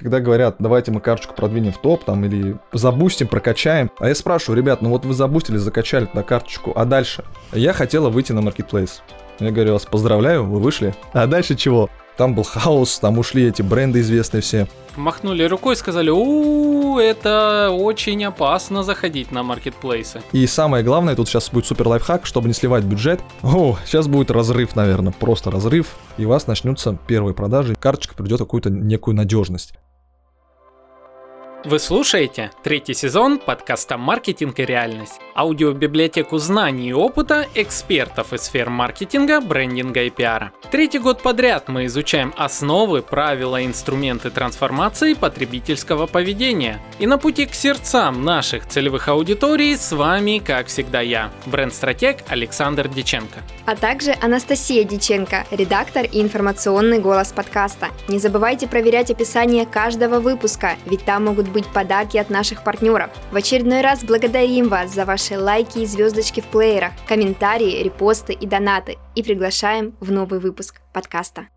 когда говорят, давайте мы карточку продвинем в топ, там, или забустим, прокачаем. А я спрашиваю, ребят, ну вот вы забустили, закачали на карточку, а дальше? Я хотела выйти на маркетплейс. Я говорю, вас поздравляю, вы вышли. А дальше чего? Там был хаос, там ушли эти бренды известные все. Махнули рукой, сказали, у это очень опасно заходить на маркетплейсы. И самое главное, тут сейчас будет супер лайфхак, чтобы не сливать бюджет. О, сейчас будет разрыв, наверное, просто разрыв, и у вас начнутся первые продажи, карточка придет какую-то некую надежность. Вы слушаете третий сезон подкаста «Маркетинг и реальность» аудиобиблиотеку знаний и опыта экспертов из сфер маркетинга, брендинга и пиара. Третий год подряд мы изучаем основы, правила и инструменты трансформации потребительского поведения. И на пути к сердцам наших целевых аудиторий с вами, как всегда, я, бренд-стратег Александр Диченко. А также Анастасия Диченко, редактор и информационный голос подкаста. Не забывайте проверять описание каждого выпуска, ведь там могут быть подарки от наших партнеров. В очередной раз благодарим вас за ваши лайки и звездочки в плеерах, комментарии, репосты и донаты и приглашаем в новый выпуск подкаста.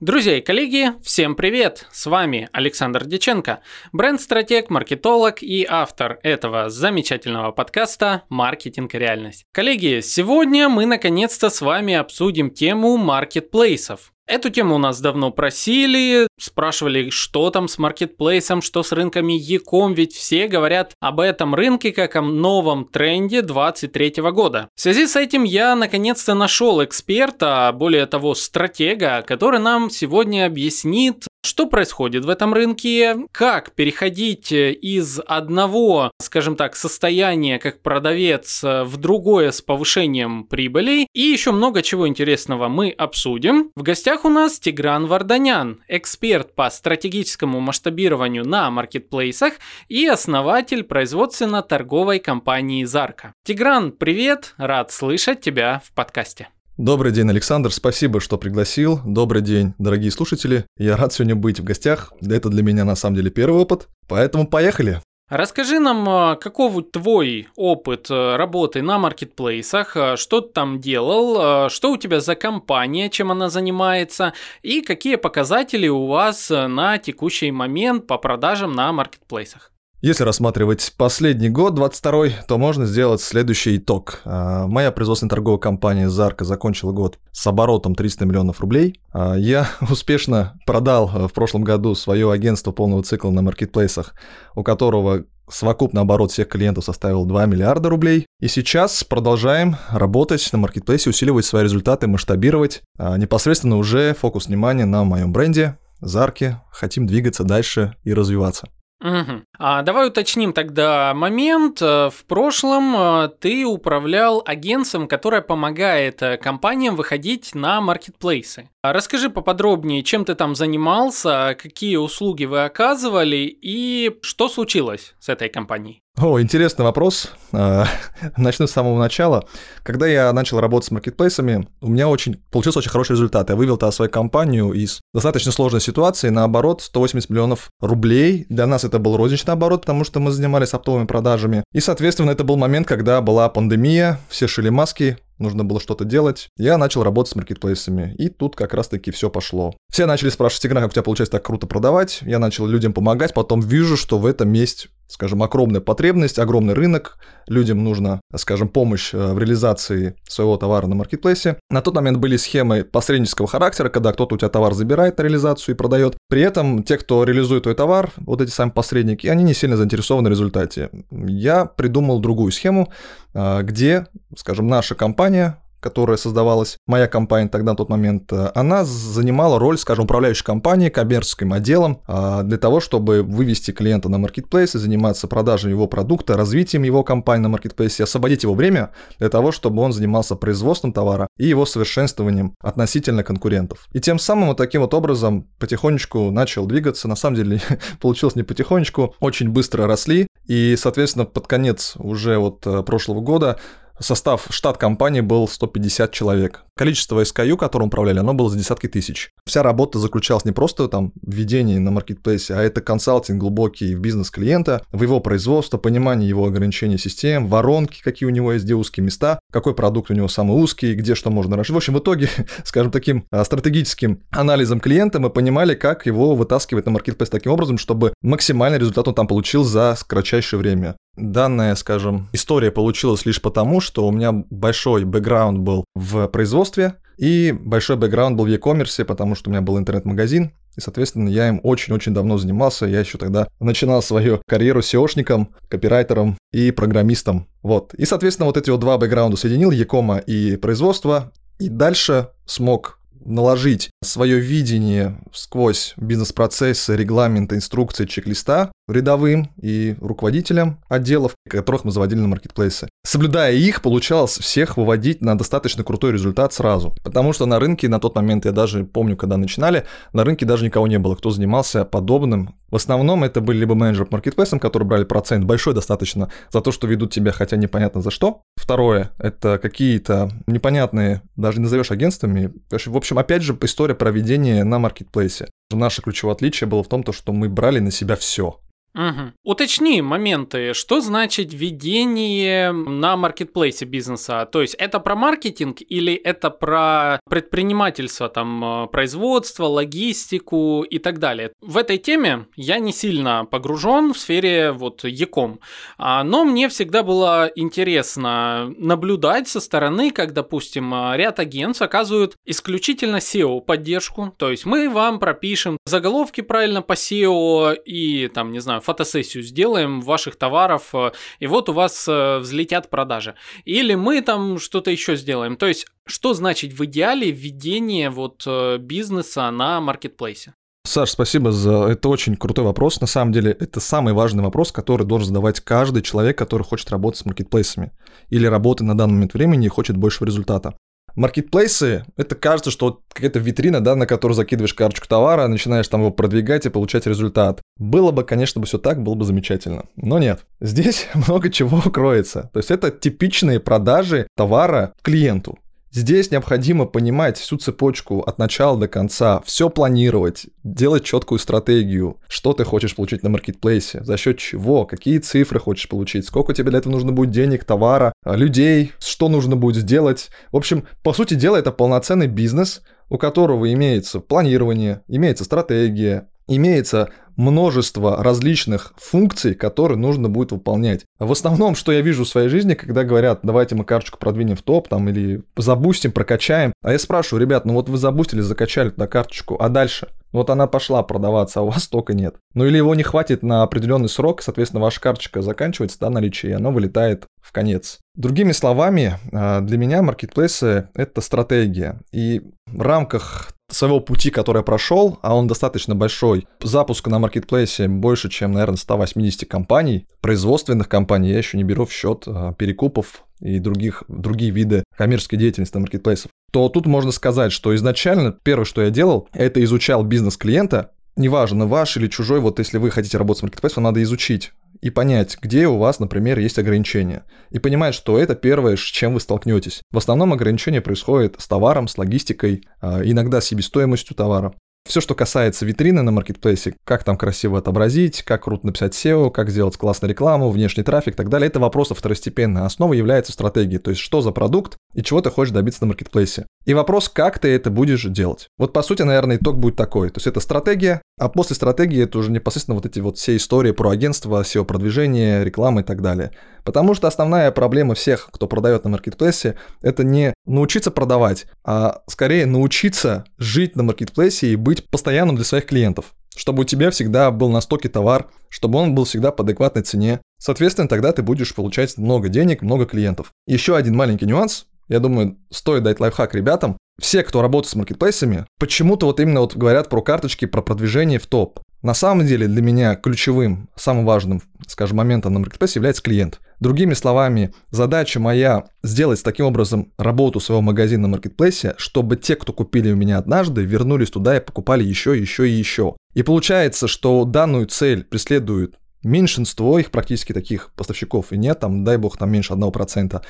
Друзья и коллеги, всем привет! С вами Александр Диченко, бренд-стратег, маркетолог и автор этого замечательного подкаста «Маркетинг и реальность». Коллеги, сегодня мы наконец-то с вами обсудим тему маркетплейсов. Эту тему у нас давно просили, спрашивали, что там с маркетплейсом, что с рынками Яком, ведь все говорят об этом рынке как о новом тренде 2023 года. В связи с этим я наконец-то нашел эксперта, более того стратега, который нам сегодня объяснит, что происходит в этом рынке, как переходить из одного, скажем так, состояния как продавец в другое с повышением прибылей и еще много чего интересного мы обсудим. В гостях у нас Тигран Варданян, эксперт по стратегическому масштабированию на маркетплейсах и основатель производственно-торговой компании Зарка. Тигран, привет, рад слышать тебя в подкасте. Добрый день, Александр, спасибо, что пригласил. Добрый день, дорогие слушатели. Я рад сегодня быть в гостях. Это для меня на самом деле первый опыт, поэтому поехали. Расскажи нам, а, каков твой опыт э, работы на маркетплейсах, а, что ты там делал, а, что у тебя за компания, чем она занимается, и какие показатели у вас э, на текущий момент по продажам на маркетплейсах. Если рассматривать последний год, 22 то можно сделать следующий итог. Моя производственная торговая компания «Зарка» закончила год с оборотом 300 миллионов рублей. Я успешно продал э, в прошлом году свое агентство полного цикла на маркетплейсах, у которого Совокупный оборот всех клиентов составил 2 миллиарда рублей. И сейчас продолжаем работать на маркетплейсе, усиливать свои результаты, масштабировать. А непосредственно уже фокус внимания на моем бренде, Зарке. Хотим двигаться дальше и развиваться. Угу. А давай уточним тогда момент. Э, в прошлом э, ты управлял агентством, которое помогает э, компаниям выходить на маркетплейсы. Расскажи поподробнее, чем ты там занимался, какие услуги вы оказывали и что случилось с этой компанией. О, интересный вопрос. А, начну с самого начала. Когда я начал работать с маркетплейсами, у меня очень получился очень хороший результат. Я вывел тогда свою компанию из достаточно сложной ситуации на оборот 180 миллионов рублей. Для нас это был розничный оборот, потому что мы занимались оптовыми продажами. И, соответственно, это был момент, когда была пандемия, все шили маски, нужно было что-то делать. Я начал работать с маркетплейсами, и тут как раз-таки все пошло. Все начали спрашивать, Игна, как у тебя получается так круто продавать? Я начал людям помогать, потом вижу, что в этом есть скажем, огромная потребность, огромный рынок, людям нужна, скажем, помощь э, в реализации своего товара на маркетплейсе. На тот момент были схемы посреднического характера, когда кто-то у тебя товар забирает на реализацию и продает. При этом те, кто реализует твой товар, вот эти сами посредники, они не сильно заинтересованы в результате. Я придумал другую схему, э, где, скажем, наша компания которая создавалась, моя компания тогда на тот момент, э, она занимала роль, скажем, управляющей компании, коммерческим отделом, а, для того, чтобы вывести клиента на маркетплейс и заниматься продажей его продукта, развитием его компании на маркетплейсе, освободить его время для того, чтобы он занимался производством товара и его совершенствованием относительно конкурентов. И тем самым вот таким вот образом потихонечку начал двигаться. На самом деле получилось не потихонечку, очень быстро росли. И, соответственно, под конец уже вот э, прошлого года состав, штат компании был 150 человек. Количество SKU, которым управляли, оно было за десятки тысяч. Вся работа заключалась не просто там в ведении на маркетплейсе, а это консалтинг глубокий в бизнес клиента, в его производство, понимание его ограничений систем, воронки, какие у него есть, где узкие места, какой продукт у него самый узкий, где что можно расширить. В общем, в итоге, скажем, таким а, стратегическим анализом клиента мы понимали, как его вытаскивать на маркетплейс таким образом, чтобы максимальный результат он там получил за кратчайшее время. Данная, скажем, история получилась лишь потому, что у меня большой бэкграунд был в производстве и большой бэкграунд был в e-commerce, потому что у меня был интернет-магазин, и, соответственно, я им очень-очень давно занимался. Я еще тогда начинал свою карьеру SEOшником, копирайтером и программистом. Вот. И, соответственно, вот эти вот два бэкграунда соединил, Якома и производство. И дальше смог наложить свое видение сквозь бизнес-процессы, регламенты, инструкции, чек-листа рядовым и руководителям отделов, которых мы заводили на маркетплейсы. Соблюдая их, получалось всех выводить на достаточно крутой результат сразу. Потому что на рынке на тот момент, я даже помню, когда начинали, на рынке даже никого не было, кто занимался подобным. В основном это были либо менеджеры по маркетплейсам, которые брали процент большой достаточно за то, что ведут тебя, хотя непонятно за что. Второе, это какие-то непонятные, даже не назовешь агентствами. В общем, опять же, история проведения на маркетплейсе. Наше ключевое отличие было в том, что мы брали на себя все. Угу. Уточни моменты, что значит ведение на маркетплейсе бизнеса? То есть это про маркетинг или это про предпринимательство, там, э, производство, логистику и так далее? В этой теме я не сильно погружен в сфере вот Яком, а, но мне всегда было интересно наблюдать со стороны, как, допустим, ряд агентств оказывают исключительно SEO поддержку, то есть мы вам пропишем заголовки правильно по SEO и там, не знаю, фотосессию сделаем ваших товаров, э, и вот у вас э, взлетят продажи. Или мы там что-то еще сделаем. То есть, что значит в идеале введение вот э, бизнеса на маркетплейсе? Саш, спасибо за... Это очень крутой вопрос. На самом деле, это самый важный вопрос, который должен задавать каждый человек, который хочет работать с маркетплейсами или работает на данный момент времени и хочет большего результата. Маркетплейсы, это кажется, что вот какая-то витрина, да, на которую закидываешь карточку товара, начинаешь там его продвигать и получать результат. Было бы, конечно, бы все так, было бы замечательно. Но нет. Здесь много чего кроется. То есть это типичные продажи товара клиенту. Здесь необходимо понимать всю цепочку от начала до конца, все планировать, делать четкую стратегию, что ты хочешь получить на маркетплейсе, за счет чего, какие цифры хочешь получить, сколько тебе для этого нужно будет денег, товара, людей, что нужно будет сделать. В общем, по сути дела, это полноценный бизнес, у которого имеется планирование, имеется стратегия, имеется множество различных функций, которые нужно будет выполнять. В основном, что я вижу в своей жизни, когда говорят, давайте мы карточку продвинем в топ, там, или забустим, прокачаем. А я спрашиваю, ребят, ну вот вы забустили, закачали на карточку, а дальше? Вот она пошла продаваться, а у вас только нет. Ну или его не хватит на определенный срок, соответственно, ваша карточка заканчивается, да, наличие, и оно вылетает в конец. Другими словами, а, для меня маркетплейсы — это стратегия. И в рамках своего пути, который я прошел, а он достаточно большой, запуска на маркетплейсе больше, чем, наверное, 180 компаний, производственных компаний, я еще не беру в счет а, перекупов и других, другие виды коммерческой деятельности на маркетплейсах, то тут можно сказать, что изначально первое, что я делал, это изучал бизнес клиента, неважно, ваш или чужой, вот если вы хотите работать с маркетплейсом, надо изучить и понять, где у вас, например, есть ограничения. И понимать, что это первое, с чем вы столкнетесь. В основном ограничения происходят с товаром, с логистикой, а, иногда с себестоимостью товара. Все, что касается витрины на маркетплейсе, как там красиво отобразить, как круто написать SEO, как сделать классную рекламу, внешний трафик и так далее, это вопросы второстепенные. Основа является стратегией, то есть что за продукт и чего ты хочешь добиться на маркетплейсе. И вопрос, как ты это будешь делать. Вот по сути, наверное, итог будет такой. То есть это стратегия, а после стратегии это уже непосредственно вот эти вот все истории про агентство, SEO-продвижение, рекламы и так далее. Потому что основная проблема всех, кто продает на маркетплейсе, это не научиться продавать, а скорее научиться жить на маркетплейсе и быть постоянным для своих клиентов. Чтобы у тебя всегда был на стоке товар, чтобы он был всегда по адекватной цене. Соответственно, тогда ты будешь получать много денег, много клиентов. Еще один маленький нюанс. Я думаю, стоит дать лайфхак ребятам. Все, кто работает с маркетплейсами, почему-то вот именно вот говорят про карточки, про продвижение в топ. На самом деле для меня ключевым, самым важным, скажем, моментом на маркетплейсе является клиент. Другими словами, задача моя сделать таким образом работу своего магазина на маркетплейсе, чтобы те, кто купили у меня однажды, вернулись туда и покупали еще, еще и еще. И получается, что данную цель преследует меньшинство их практически таких поставщиков, и нет, там, дай бог, там меньше 1%.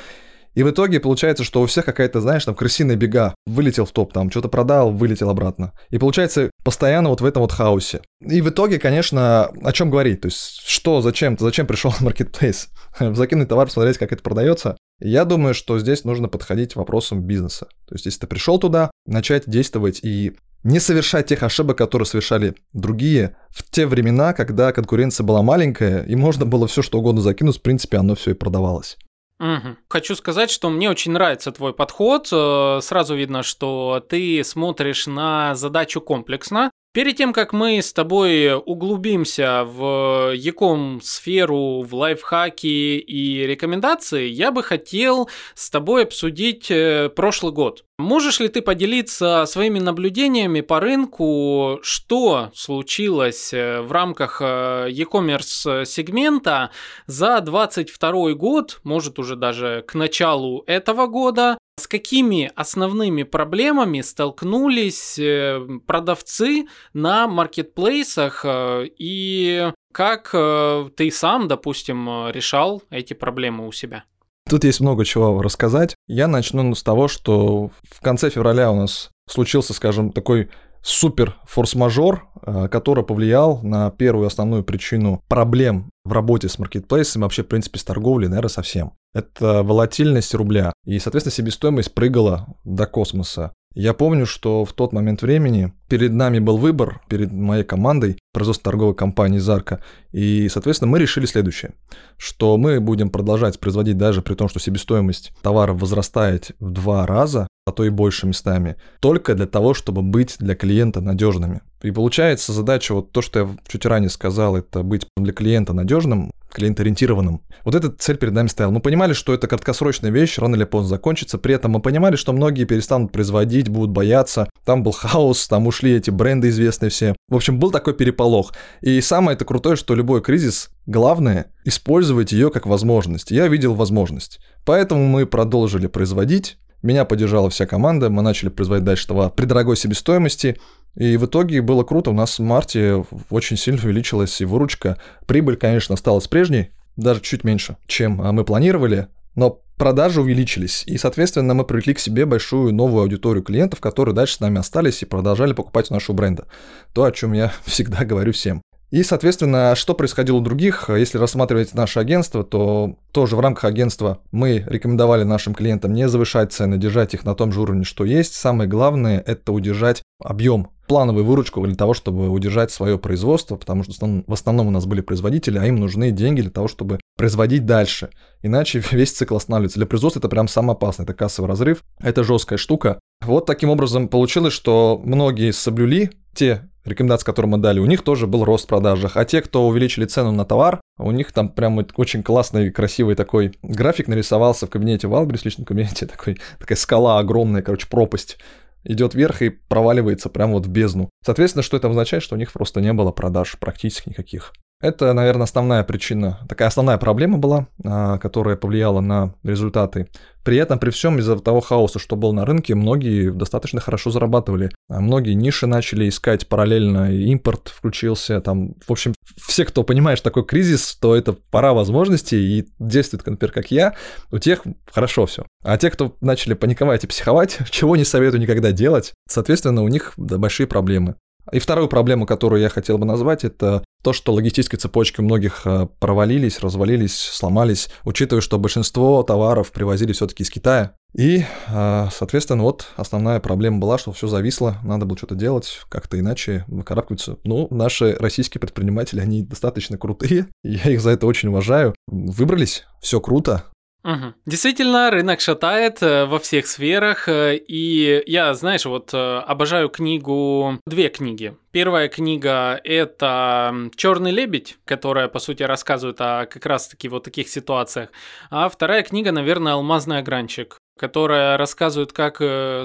И в итоге получается, что у всех какая-то, знаешь, там крысиная бега. Вылетел в топ, там что-то продал, вылетел обратно. И получается постоянно вот в этом вот хаосе. И в итоге, конечно, о чем говорить? То есть что, зачем, зачем пришел в маркетплейс? Закинуть товар, посмотреть, как это продается. Я думаю, что здесь нужно подходить вопросом бизнеса. То есть если ты пришел туда, начать действовать и не совершать тех ошибок, которые совершали другие в те времена, когда конкуренция была маленькая, и можно было все что угодно закинуть, в принципе, оно все и продавалось. Угу. Хочу сказать, что мне очень нравится твой подход. Э, сразу видно, что ты смотришь на задачу комплексно. Перед тем, как мы с тобой углубимся в Яком сферу, в лайфхаки и рекомендации, я бы хотел с тобой обсудить э, прошлый год. Можешь ли ты поделиться своими наблюдениями по рынку, что случилось э, в рамках э, e-commerce сегмента за 2022 год, может уже даже к началу этого года, с какими основными проблемами столкнулись э, продавцы на маркетплейсах э, и как э, ты сам, допустим, решал эти проблемы у себя? Тут есть много чего рассказать. Я начну с того, что в конце февраля у нас случился, скажем, такой супер форс-мажор, который повлиял на первую основную причину проблем в работе с маркетплейсом, вообще, в принципе, с торговлей, наверное, совсем это волатильность рубля. И, соответственно, себестоимость прыгала до космоса. Я помню, что в тот момент времени перед нами был выбор, перед моей командой, производство торговой компании «Зарка», и, соответственно, мы решили следующее, что мы будем продолжать производить даже при том, что себестоимость товаров возрастает в два раза, а то и больше местами, только для того, чтобы быть для клиента надежными. И получается задача, вот то, что я чуть ранее сказал, это быть для клиента надежным, клиент-ориентированным. Вот эта цель перед нами стояла. Мы понимали, что это краткосрочная вещь, рано или поздно закончится. При этом мы понимали, что многие перестанут производить, будут бояться. Там был хаос, там ушли эти бренды известные все. В общем, был такой переполох. И самое это крутое, что любой кризис, главное, использовать ее как возможность. Я видел возможность. Поэтому мы продолжили производить, меня поддержала вся команда, мы начали производить дальше товар при дорогой себестоимости, и в итоге было круто, у нас в марте очень сильно увеличилась и выручка. Прибыль, конечно, осталась прежней, даже чуть меньше, чем а, мы планировали, но продажи увеличились, и, соответственно, мы привлекли к себе большую новую аудиторию клиентов, которые дальше с нами остались и продолжали покупать у нашего бренда. То, о чем я всегда говорю всем. И, соответственно, что происходило у других? Если рассматривать наше агентство, то тоже в рамках агентства мы рекомендовали нашим клиентам не завышать цены, держать их на том же уровне, что есть. Самое главное – это удержать объем плановую выручку для того, чтобы удержать свое производство, потому что в основном у нас были производители, а им нужны деньги для того, чтобы производить дальше. Иначе весь цикл останавливается. Для производства это прям самое опасное, это кассовый разрыв, это жесткая штука. Вот таким образом получилось, что многие соблюли те рекомендации, которые мы дали, у них тоже был рост в продажах. А те, кто увеличили цену на товар, у них там прям очень классный, красивый такой график нарисовался в кабинете Валбрис, в личном кабинете, такой, такая скала огромная, короче, пропасть идет вверх и проваливается прямо вот в бездну. Соответственно, что это означает? Что у них просто не было продаж практически никаких. Это, наверное, основная причина, такая основная проблема была, а, которая повлияла на результаты. При этом, при всем, из-за того хаоса, что был на рынке, многие достаточно хорошо зарабатывали. А многие ниши начали искать параллельно, и импорт включился. Там, в общем, все, кто понимает, что такой кризис, то это пора возможностей, и действует, например, как я, у тех хорошо все. А те, кто начали паниковать и психовать, чего не советую никогда делать, соответственно, у них да, большие проблемы. И вторую проблему, которую я хотел бы назвать, это то, что логистические цепочки у многих э, провалились, развалились, сломались, учитывая, что большинство товаров привозили все-таки из Китая. И, э, соответственно, вот основная проблема была, что все зависло, надо было что-то делать, как-то иначе выкарабкиваться. Ну, наши российские предприниматели, они достаточно крутые, я их за это очень уважаю. Выбрались, все круто, Угу. Действительно, рынок шатает э, во всех сферах, э, и я, знаешь, вот э, обожаю книгу, две книги. Первая книга – это «Черный лебедь», которая, по сути, рассказывает о как раз-таки вот таких ситуациях. А вторая книга, наверное, «Алмазный огранчик», которая рассказывает, как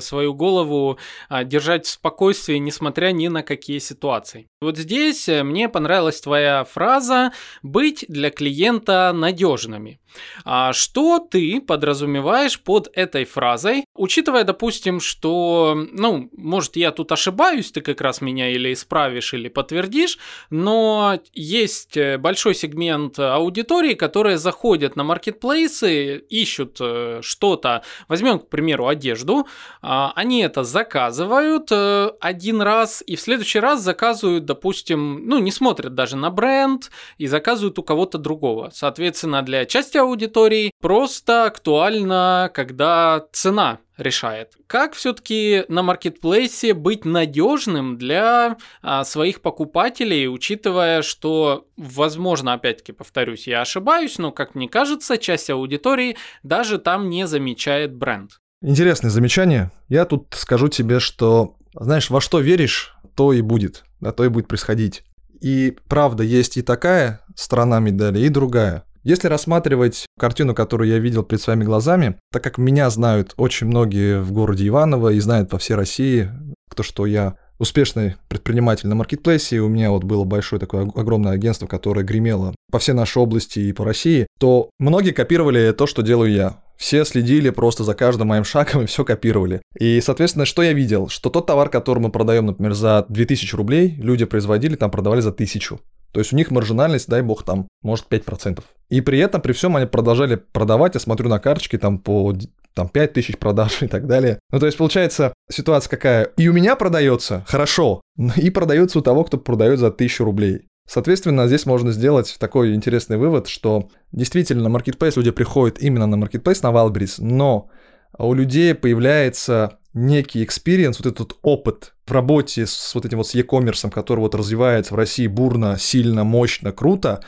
свою голову а, держать в спокойствии, несмотря ни на какие ситуации. Вот здесь э, мне понравилась твоя фраза «быть для клиента надежными». А что ты подразумеваешь под этой фразой, учитывая, допустим, что, ну, может, я тут ошибаюсь, ты как раз меня или исправишь, или подтвердишь, но есть э, большой сегмент аудитории, которые заходят на маркетплейсы, ищут э, что-то, возьмем, к примеру, одежду, а, они это заказывают один раз и в следующий раз заказывают допустим, ну, не смотрят даже на бренд и заказывают у кого-то другого. Соответственно, для части аудитории просто актуально, когда цена решает. Как все-таки на маркетплейсе быть надежным для а, своих покупателей, учитывая, что, возможно, опять-таки повторюсь, я ошибаюсь, но, как мне кажется, часть аудитории даже там не замечает бренд. Интересное замечание. Я тут скажу тебе, что, знаешь, во что веришь, то и будет, а то и будет происходить. И правда, есть и такая сторона медали, и другая. Если рассматривать картину, которую я видел перед своими глазами, так как меня знают очень многие в городе Иваново и знают по всей России, то, что я успешный предприниматель на маркетплейсе, и у меня вот было большое такое огромное агентство, которое гремело по всей нашей области и по России, то многие копировали то, что делаю я. Все следили просто за каждым моим шагом и все копировали. И, соответственно, что я видел? Что тот товар, который мы продаем, например, за 2000 рублей, люди производили, там продавали за 1000. То есть у них маржинальность, дай бог, там, может, 5%. И при этом, при всем, они продолжали продавать, я смотрю на карточки, там, по там 5 тысяч продаж и так далее. Ну, то есть, получается, ситуация какая? И у меня продается хорошо, и продается у того, кто продает за 1000 рублей. Соответственно, здесь можно сделать такой интересный вывод, что действительно на Marketplace люди приходят именно на Marketplace, на Wildberries, но у людей появляется некий experience, вот этот опыт в работе с вот этим вот с e-commerce, который вот развивается в России бурно, сильно, мощно, круто,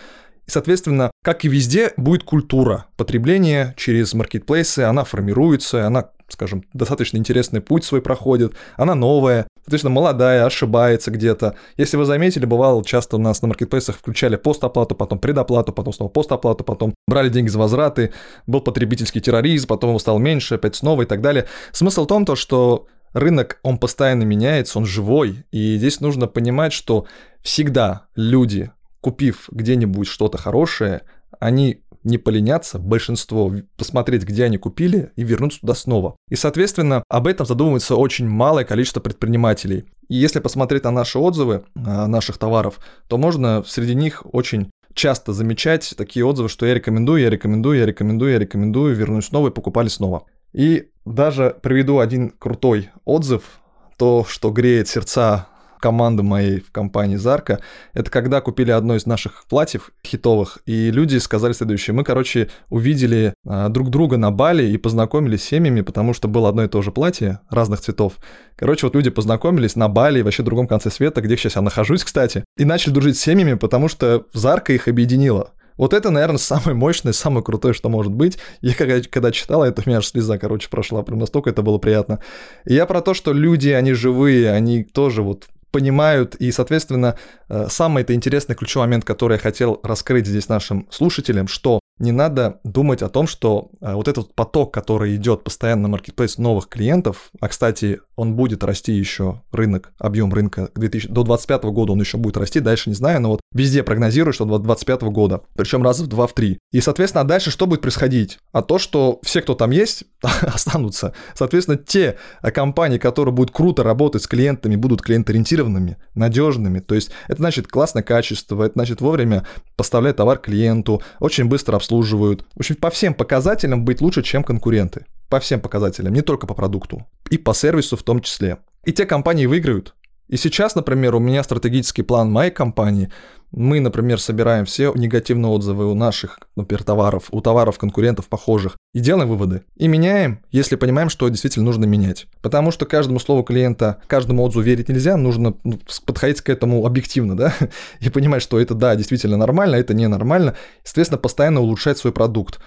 и, соответственно, как и везде, будет культура потребления через маркетплейсы, она формируется, она скажем, достаточно интересный путь свой проходит, она новая, соответственно, молодая, ошибается где-то. Если вы заметили, бывало, часто у нас на маркетплейсах включали постоплату, потом предоплату, потом снова постоплату, потом брали деньги за возвраты, был потребительский терроризм, потом его стал меньше, опять снова и так далее. Смысл в том, то, что рынок, он постоянно меняется, он живой, и здесь нужно понимать, что всегда люди, купив где-нибудь что-то хорошее, они не поленятся, большинство, посмотреть, где они купили и вернуться туда снова. И, соответственно, об этом задумывается очень малое количество предпринимателей. И если посмотреть на наши отзывы наших товаров, то можно среди них очень часто замечать такие отзывы, что я рекомендую, я рекомендую, я рекомендую, я рекомендую, вернусь снова и покупали снова. И даже приведу один крутой отзыв, то, что греет сердца команды моей в компании Зарка, это когда купили одно из наших платьев хитовых, и люди сказали следующее. Мы, короче, увидели а, друг друга на Бали и познакомились с семьями, потому что было одно и то же платье разных цветов. Короче, вот люди познакомились на Бали, вообще в другом конце света, где сейчас я нахожусь, кстати, и начали дружить с семьями, потому что Зарка их объединила. Вот это, наверное, самое мощное, самое крутое, что может быть. Я когда, когда читал это, у меня аж слеза, короче, прошла. Прям настолько это было приятно. И я про то, что люди, они живые, они тоже вот понимают, и, соответственно, э, самый это интересный ключевой момент, который я хотел раскрыть здесь нашим слушателям, что не надо думать о том, что э, вот этот поток, который идет постоянно на маркетплейс новых клиентов, а, кстати, он будет расти еще, рынок, объем рынка к 2000, до 2025 года он еще будет расти, дальше не знаю, но вот везде прогнозирую, что до 2025 года, причем раза в 2-3. И, соответственно, дальше что будет происходить? А то, что все, кто там есть, останутся. Соответственно, те компании, которые будут круто работать с клиентами, будут клиенториентированными, надежными, то есть это значит классное качество, это значит вовремя поставлять товар клиенту, очень быстро обслуживают. В общем, по всем показателям быть лучше, чем конкуренты. По всем показателям, не только по продукту. И по сервису в том числе. И те компании выиграют. И сейчас, например, у меня стратегический план моей компании – мы, например, собираем все негативные отзывы у наших, например, товаров, у товаров конкурентов похожих, и делаем выводы. И меняем, если понимаем, что действительно нужно менять. Потому что каждому слову клиента, каждому отзыву верить нельзя, нужно ну, подходить к этому объективно, да, и понимать, что это, да, действительно нормально, а это ненормально, соответственно, постоянно улучшать свой продукт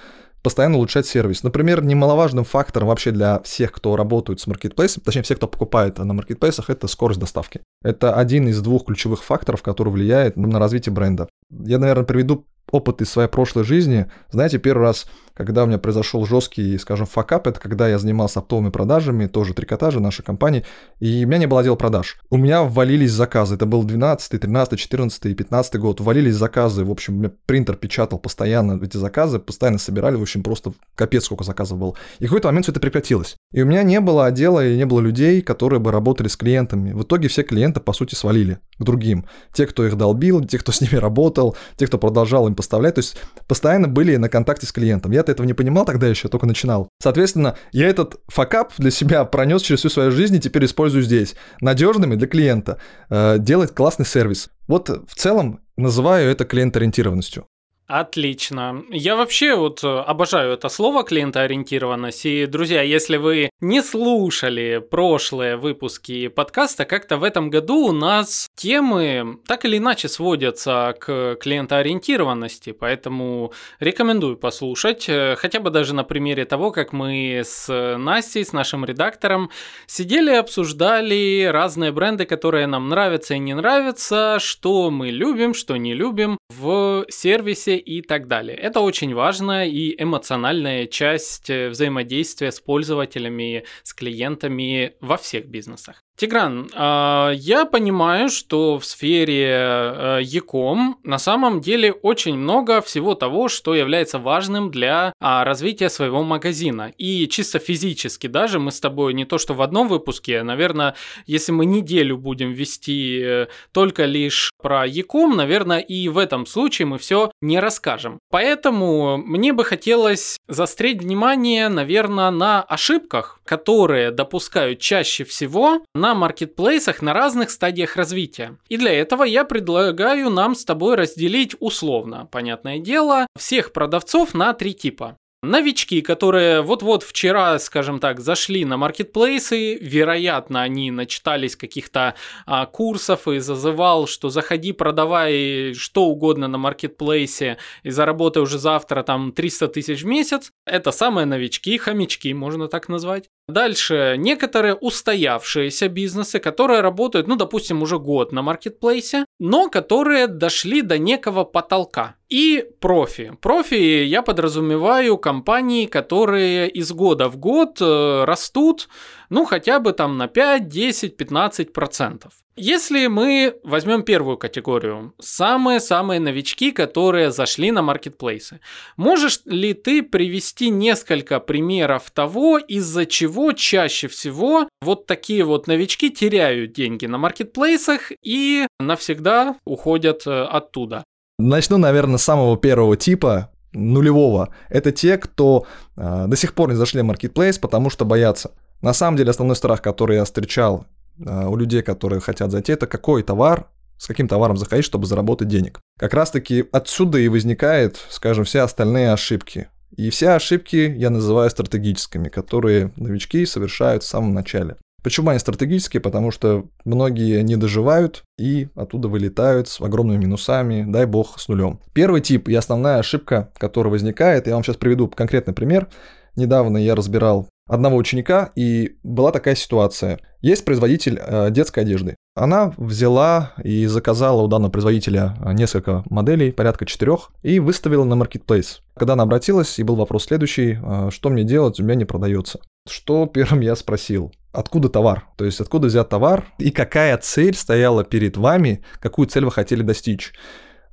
постоянно улучшать сервис. Например, немаловажным фактором вообще для всех, кто работает с маркетплейсом, точнее, всех, кто покупает на маркетплейсах, это скорость доставки. Это один из двух ключевых факторов, который влияет на развитие бренда. Я, наверное, приведу опыт из своей прошлой жизни. Знаете, первый раз, когда у меня произошел жесткий, скажем, факап, это когда я занимался оптовыми продажами, тоже трикотажи нашей компании, и у меня не было отдела продаж. У меня ввалились заказы, это был 12, 13, 14 и 15 год, ввалились заказы, в общем, меня принтер печатал постоянно эти заказы, постоянно собирали, в общем, просто капец сколько заказов было. И в какой-то момент все это прекратилось. И у меня не было отдела и не было людей, которые бы работали с клиентами. В итоге все клиенты, по сути, свалили к другим. Те, кто их долбил, те, кто с ними работал, те, кто продолжал им поставлять. То есть постоянно были на контакте с клиентом. Я-то этого не понимал тогда еще, только начинал. Соответственно, я этот факап для себя пронес через всю свою жизнь и теперь использую здесь. Надежными для клиента. Э, делать классный сервис. Вот в целом называю это клиент-ориентированностью. Отлично. Я вообще вот э, обожаю это слово клиентоориентированность. И, друзья, если вы не слушали прошлые выпуски подкаста, как-то в этом году у нас темы так или иначе сводятся к клиентоориентированности. Поэтому рекомендую послушать, э, хотя бы даже на примере того, как мы с Настей, с нашим редактором, сидели и обсуждали разные бренды, которые нам нравятся и не нравятся, что мы любим, что не любим в сервисе и так далее. Это очень важная и эмоциональная часть э, взаимодействия с пользователями, с клиентами во всех бизнесах. Тигран, а, я понимаю, что в сфере э, Яком на самом деле очень много всего того, что является важным для а, развития своего магазина. И чисто физически даже мы с тобой не то что в одном выпуске, а, наверное, если мы неделю будем вести э, только лишь про Яком, наверное, и в этом случае мы все не расскажем. Поэтому мне бы хотелось застрять внимание, наверное, на ошибках, которые допускают чаще всего на маркетплейсах на разных стадиях развития. И для этого я предлагаю нам с тобой разделить условно, понятное дело, всех продавцов на три типа. Новички, которые вот-вот вчера, скажем так, зашли на маркетплейсы, вероятно, они начитались каких-то а, курсов и зазывал, что заходи, продавай что угодно на маркетплейсе и заработай уже завтра там 300 тысяч в месяц. Это самые новички, хомячки, можно так назвать. Дальше некоторые устоявшиеся бизнесы, которые работают, ну, допустим, уже год на маркетплейсе, но которые дошли до некого потолка. И профи. Профи я подразумеваю компании, которые из года в год э, растут, ну, хотя бы там на 5, 10, 15 процентов. Если мы возьмем первую категорию, самые-самые новички, которые зашли на маркетплейсы, можешь ли ты привести несколько примеров того, из-за чего чаще всего вот такие вот новички теряют деньги на маркетплейсах и навсегда уходят э, оттуда? Начну, наверное, с самого первого типа, нулевого. Это те, кто э, до сих пор не зашли в маркетплейс, потому что боятся. На самом деле основной страх, который я встречал у людей, которые хотят зайти, это какой товар, с каким товаром заходить, чтобы заработать денег. Как раз-таки отсюда и возникает, скажем, все остальные ошибки. И все ошибки я называю стратегическими, которые новички совершают в самом начале. Почему они стратегические? Потому что многие не доживают и оттуда вылетают с огромными минусами, дай бог, с нулем. Первый тип и основная ошибка, которая возникает, я вам сейчас приведу конкретный пример. Недавно я разбирал одного ученика, и была такая ситуация. Есть производитель э, детской одежды. Она взяла и заказала у данного производителя э, несколько моделей, порядка четырех, и выставила на маркетплейс. Когда она обратилась, и был вопрос следующий, э, что мне делать, у меня не продается. Что первым я спросил? Откуда товар? То есть откуда взят товар? И какая цель стояла перед вами? Какую цель вы хотели достичь?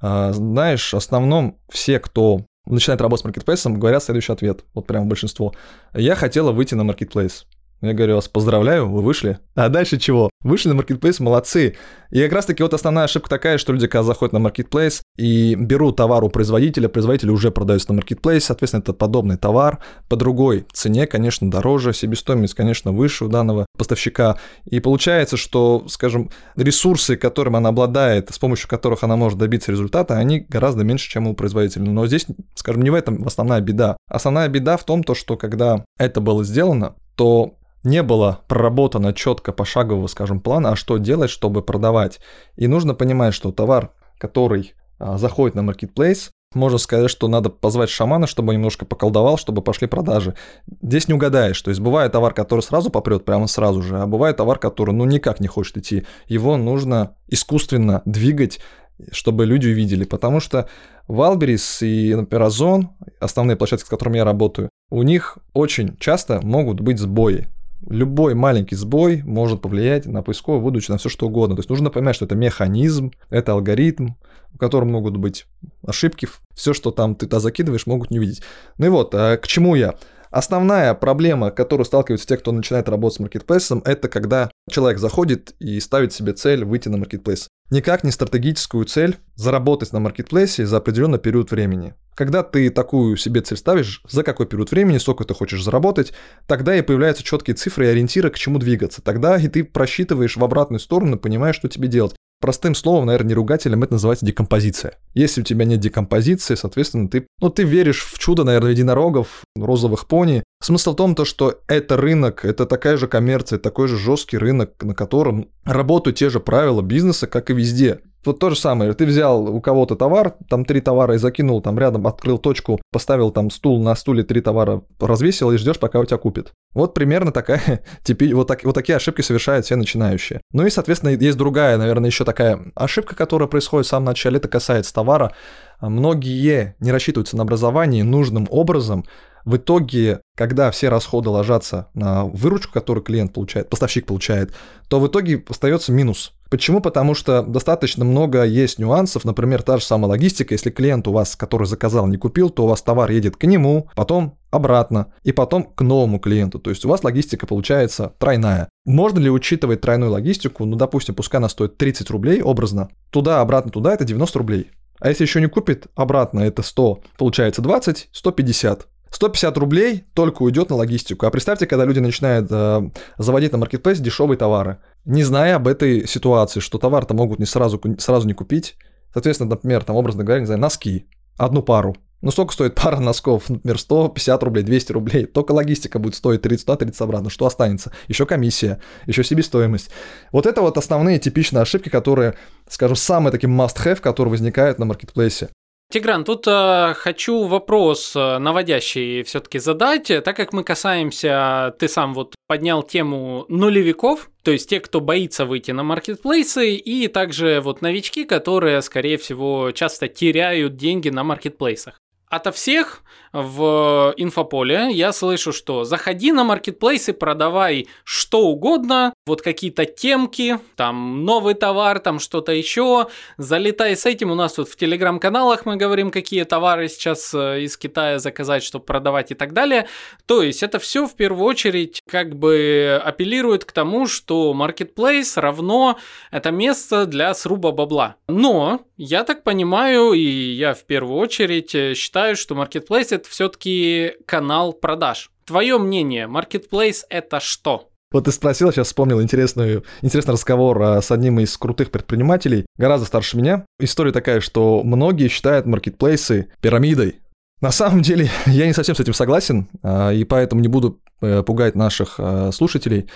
Знаешь, в основном все, кто начинает работать с маркетплейсом, говорят следующий ответ, вот прям большинство. Я хотела выйти на маркетплейс. Я говорю, вас поздравляю, вы вышли. А дальше чего? Вышли на маркетплейс, молодцы. И как раз таки вот основная ошибка такая, что люди, когда заходят на маркетплейс и берут товар у производителя, производитель уже продается на маркетплейс, соответственно, это подобный товар по другой цене, конечно, дороже, себестоимость, конечно, выше у данного поставщика. И получается, что, скажем, ресурсы, которыми она обладает, с помощью которых она может добиться результата, они гораздо меньше, чем у производителя. Но здесь, скажем, не в этом основная беда. Основная беда в том, то, что когда это было сделано, то не было проработано четко пошагового, скажем, плана, а что делать, чтобы продавать. И нужно понимать, что товар, который а, заходит на маркетплейс, можно сказать, что надо позвать шамана, чтобы немножко поколдовал, чтобы пошли продажи. Здесь не угадаешь. То есть бывает товар, который сразу попрет прямо сразу же, а бывает товар, который ну никак не хочет идти. Его нужно искусственно двигать чтобы люди увидели, потому что Валберис и, например, Озон, основные площадки, с которыми я работаю, у них очень часто могут быть сбои. Любой маленький сбой может повлиять на поисковую выдачу, на все что угодно. То есть нужно понимать, что это механизм, это алгоритм, в котором могут быть ошибки. Все, что там ты туда закидываешь, могут не увидеть. Ну и вот, а к чему я? Основная проблема, которую сталкиваются те, кто начинает работать с маркетплейсом, это когда человек заходит и ставит себе цель выйти на маркетплейс. Никак не стратегическую цель заработать на маркетплейсе за определенный период времени. Когда ты такую себе цель ставишь, за какой период времени, сколько ты хочешь заработать, тогда и появляются четкие цифры и ориентиры, к чему двигаться. Тогда и ты просчитываешь в обратную сторону, понимаешь, что тебе делать. Простым словом, наверное, не ругателем, это называется декомпозиция. Если у тебя нет декомпозиции, соответственно, ты, ну, ты веришь в чудо, наверное, единорогов, розовых пони. Смысл в том, то, что это рынок, это такая же коммерция, такой же жесткий рынок, на котором работают те же правила бизнеса, как и везде. Вот то же самое, ты взял у кого-то товар, там три товара и закинул там рядом, открыл точку, поставил там стул, на стуле три товара развесил и ждешь, пока у тебя купит. Вот примерно такая, теперь вот, так, вот такие ошибки совершают все начинающие. Ну и, соответственно, есть другая, наверное, еще такая ошибка, которая происходит в самом начале, это касается товара. Многие не рассчитываются на образование нужным образом, в итоге, когда все расходы ложатся на выручку, которую клиент получает, поставщик получает, то в итоге остается минус. Почему? Потому что достаточно много есть нюансов, например, та же самая логистика. Если клиент у вас, который заказал, не купил, то у вас товар едет к нему, потом обратно и потом к новому клиенту. То есть у вас логистика получается тройная. Можно ли учитывать тройную логистику? Ну, допустим, пускай она стоит 30 рублей образно, туда-обратно туда это 90 рублей. А если еще не купит, обратно это 100, получается 20, 150. 150 рублей только уйдет на логистику. А представьте, когда люди начинают э, заводить на маркетплейс дешевые товары, не зная об этой ситуации, что товар-то могут не сразу, сразу не купить. Соответственно, например, там, образно говоря, не знаю, носки, одну пару. Ну, сколько стоит пара носков? Например, 150 рублей, 200 рублей. Только логистика будет стоить 30 туда, 30 обратно. Что останется? Еще комиссия, еще себестоимость. Вот это вот основные типичные ошибки, которые, скажем, самые такие must-have, которые возникают на маркетплейсе. Тигран, тут э, хочу вопрос э, наводящий все-таки задать, так как мы касаемся, ты сам вот поднял тему нулевиков, то есть те, кто боится выйти на маркетплейсы, и также вот новички, которые, скорее всего, часто теряют деньги на маркетплейсах. Ото всех в инфополе я слышу, что заходи на маркетплейсы, продавай что угодно, вот какие-то темки, там новый товар, там что-то еще, залетай с этим. У нас тут в телеграм-каналах мы говорим, какие товары сейчас э, из Китая заказать, чтобы продавать и так далее. То есть это все в первую очередь как бы апеллирует к тому, что маркетплейс равно это место для сруба бабла. Но я так понимаю, и я в первую очередь э, считаю, что маркетплейс это все-таки канал продаж. Твое мнение, маркетплейс это что? Вот ты спросил, сейчас вспомнил интересную, интересный разговор а, с одним из крутых предпринимателей, гораздо старше меня. История такая, что многие считают маркетплейсы пирамидой. На самом деле, я не совсем с этим согласен, а, и поэтому не буду э, пугать наших а, слушателей.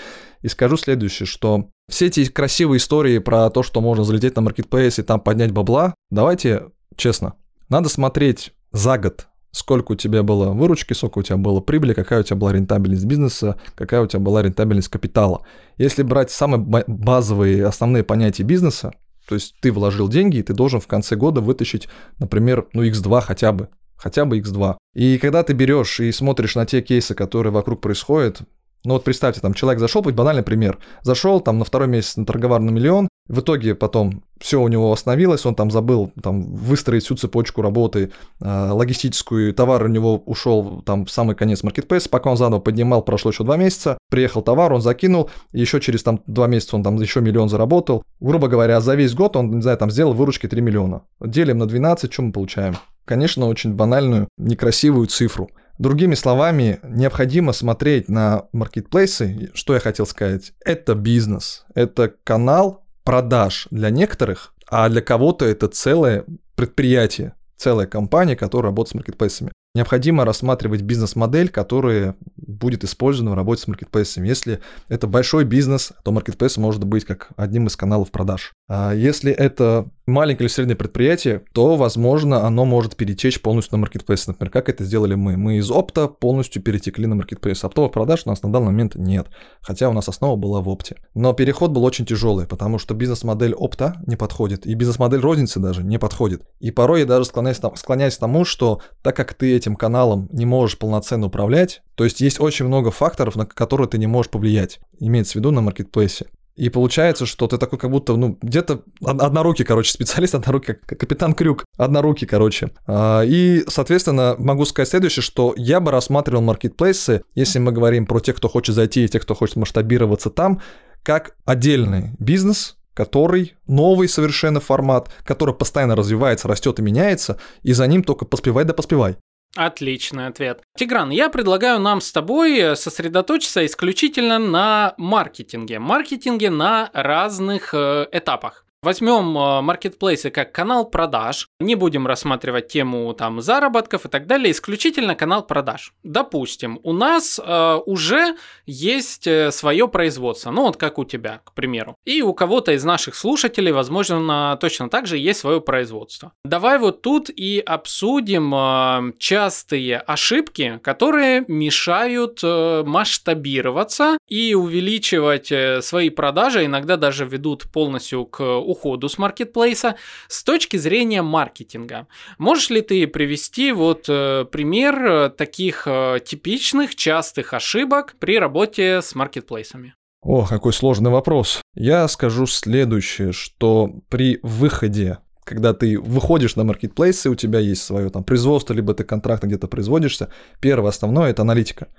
И скажу следующее, что все эти красивые истории про то, что можно залететь на маркетплейс и там поднять бабла, давайте честно, надо смотреть за год сколько у тебя было выручки, сколько у тебя было прибыли, какая у тебя была рентабельность бизнеса, какая у тебя была рентабельность капитала. Если брать самые базовые основные понятия бизнеса, то есть ты вложил деньги, и ты должен в конце года вытащить, например, ну x2 хотя бы, хотя бы x2. И когда ты берешь и смотришь на те кейсы, которые вокруг происходят, ну вот представьте, там человек зашел, быть банальный пример, зашел там на второй месяц на торговар на миллион, в итоге потом все у него остановилось, он там забыл там, выстроить всю цепочку работы э, логистическую, товар у него ушел там в самый конец маркетплейса, пока он заново поднимал, прошло еще два месяца, приехал товар, он закинул, еще через там два месяца он там еще миллион заработал. Грубо говоря, за весь год он, не знаю, там сделал выручки 3 миллиона. Делим на 12, что мы получаем? Конечно, очень банальную, некрасивую цифру. Другими словами, необходимо смотреть на маркетплейсы. Что я хотел сказать? Это бизнес, это канал продаж для некоторых, а для кого-то это целое предприятие, целая компания, которая работает с маркетплейсами. Необходимо рассматривать бизнес-модель, которая будет использована в работе с маркетплейсами. Если это большой бизнес, то маркетплейс может быть как одним из каналов продаж. А если это маленькое или среднее предприятие, то, возможно, оно может перетечь полностью на маркетплейс. Например, как это сделали мы. Мы из опта полностью перетекли на маркетплейс. Оптовых продаж у нас на данный момент нет, хотя у нас основа была в опте. Но переход был очень тяжелый, потому что бизнес-модель опта не подходит, и бизнес-модель розницы даже не подходит. И порой я даже склоняюсь, склоняюсь к тому, что так как ты этим каналом не можешь полноценно управлять, то есть есть очень много факторов, на которые ты не можешь повлиять, имеется в виду на маркетплейсе. И получается, что ты такой как будто, ну, где-то однорукий, короче, специалист, однорукий, как капитан Крюк, однорукий, короче. А, и, соответственно, могу сказать следующее, что я бы рассматривал маркетплейсы, если мы говорим про тех, кто хочет зайти и тех, кто хочет масштабироваться там, как отдельный бизнес, который новый совершенно формат, который постоянно развивается, растет и меняется, и за ним только поспевай да поспевай. Отличный ответ. Тигран, я предлагаю нам с тобой сосредоточиться исключительно на маркетинге. Маркетинге на разных э, этапах. Возьмем э, маркетплейсы как канал продаж, не будем рассматривать тему там заработков и так далее, исключительно канал продаж. Допустим, у нас э, уже есть э, свое производство, ну вот как у тебя, к примеру. И у кого-то из наших слушателей, возможно, точно так же есть свое производство. Давай вот тут и обсудим э, частые ошибки, которые мешают э, масштабироваться и увеличивать э, свои продажи, иногда даже ведут полностью к уходу с маркетплейса с точки зрения маркетинга. Можешь ли ты привести вот э, пример э, таких э, типичных, частых ошибок при работе с маркетплейсами? О, какой сложный вопрос. Я скажу следующее, что при выходе когда ты выходишь на маркетплейсы, у тебя есть свое там производство, либо ты контрактно где-то производишься, первое основное – это аналитика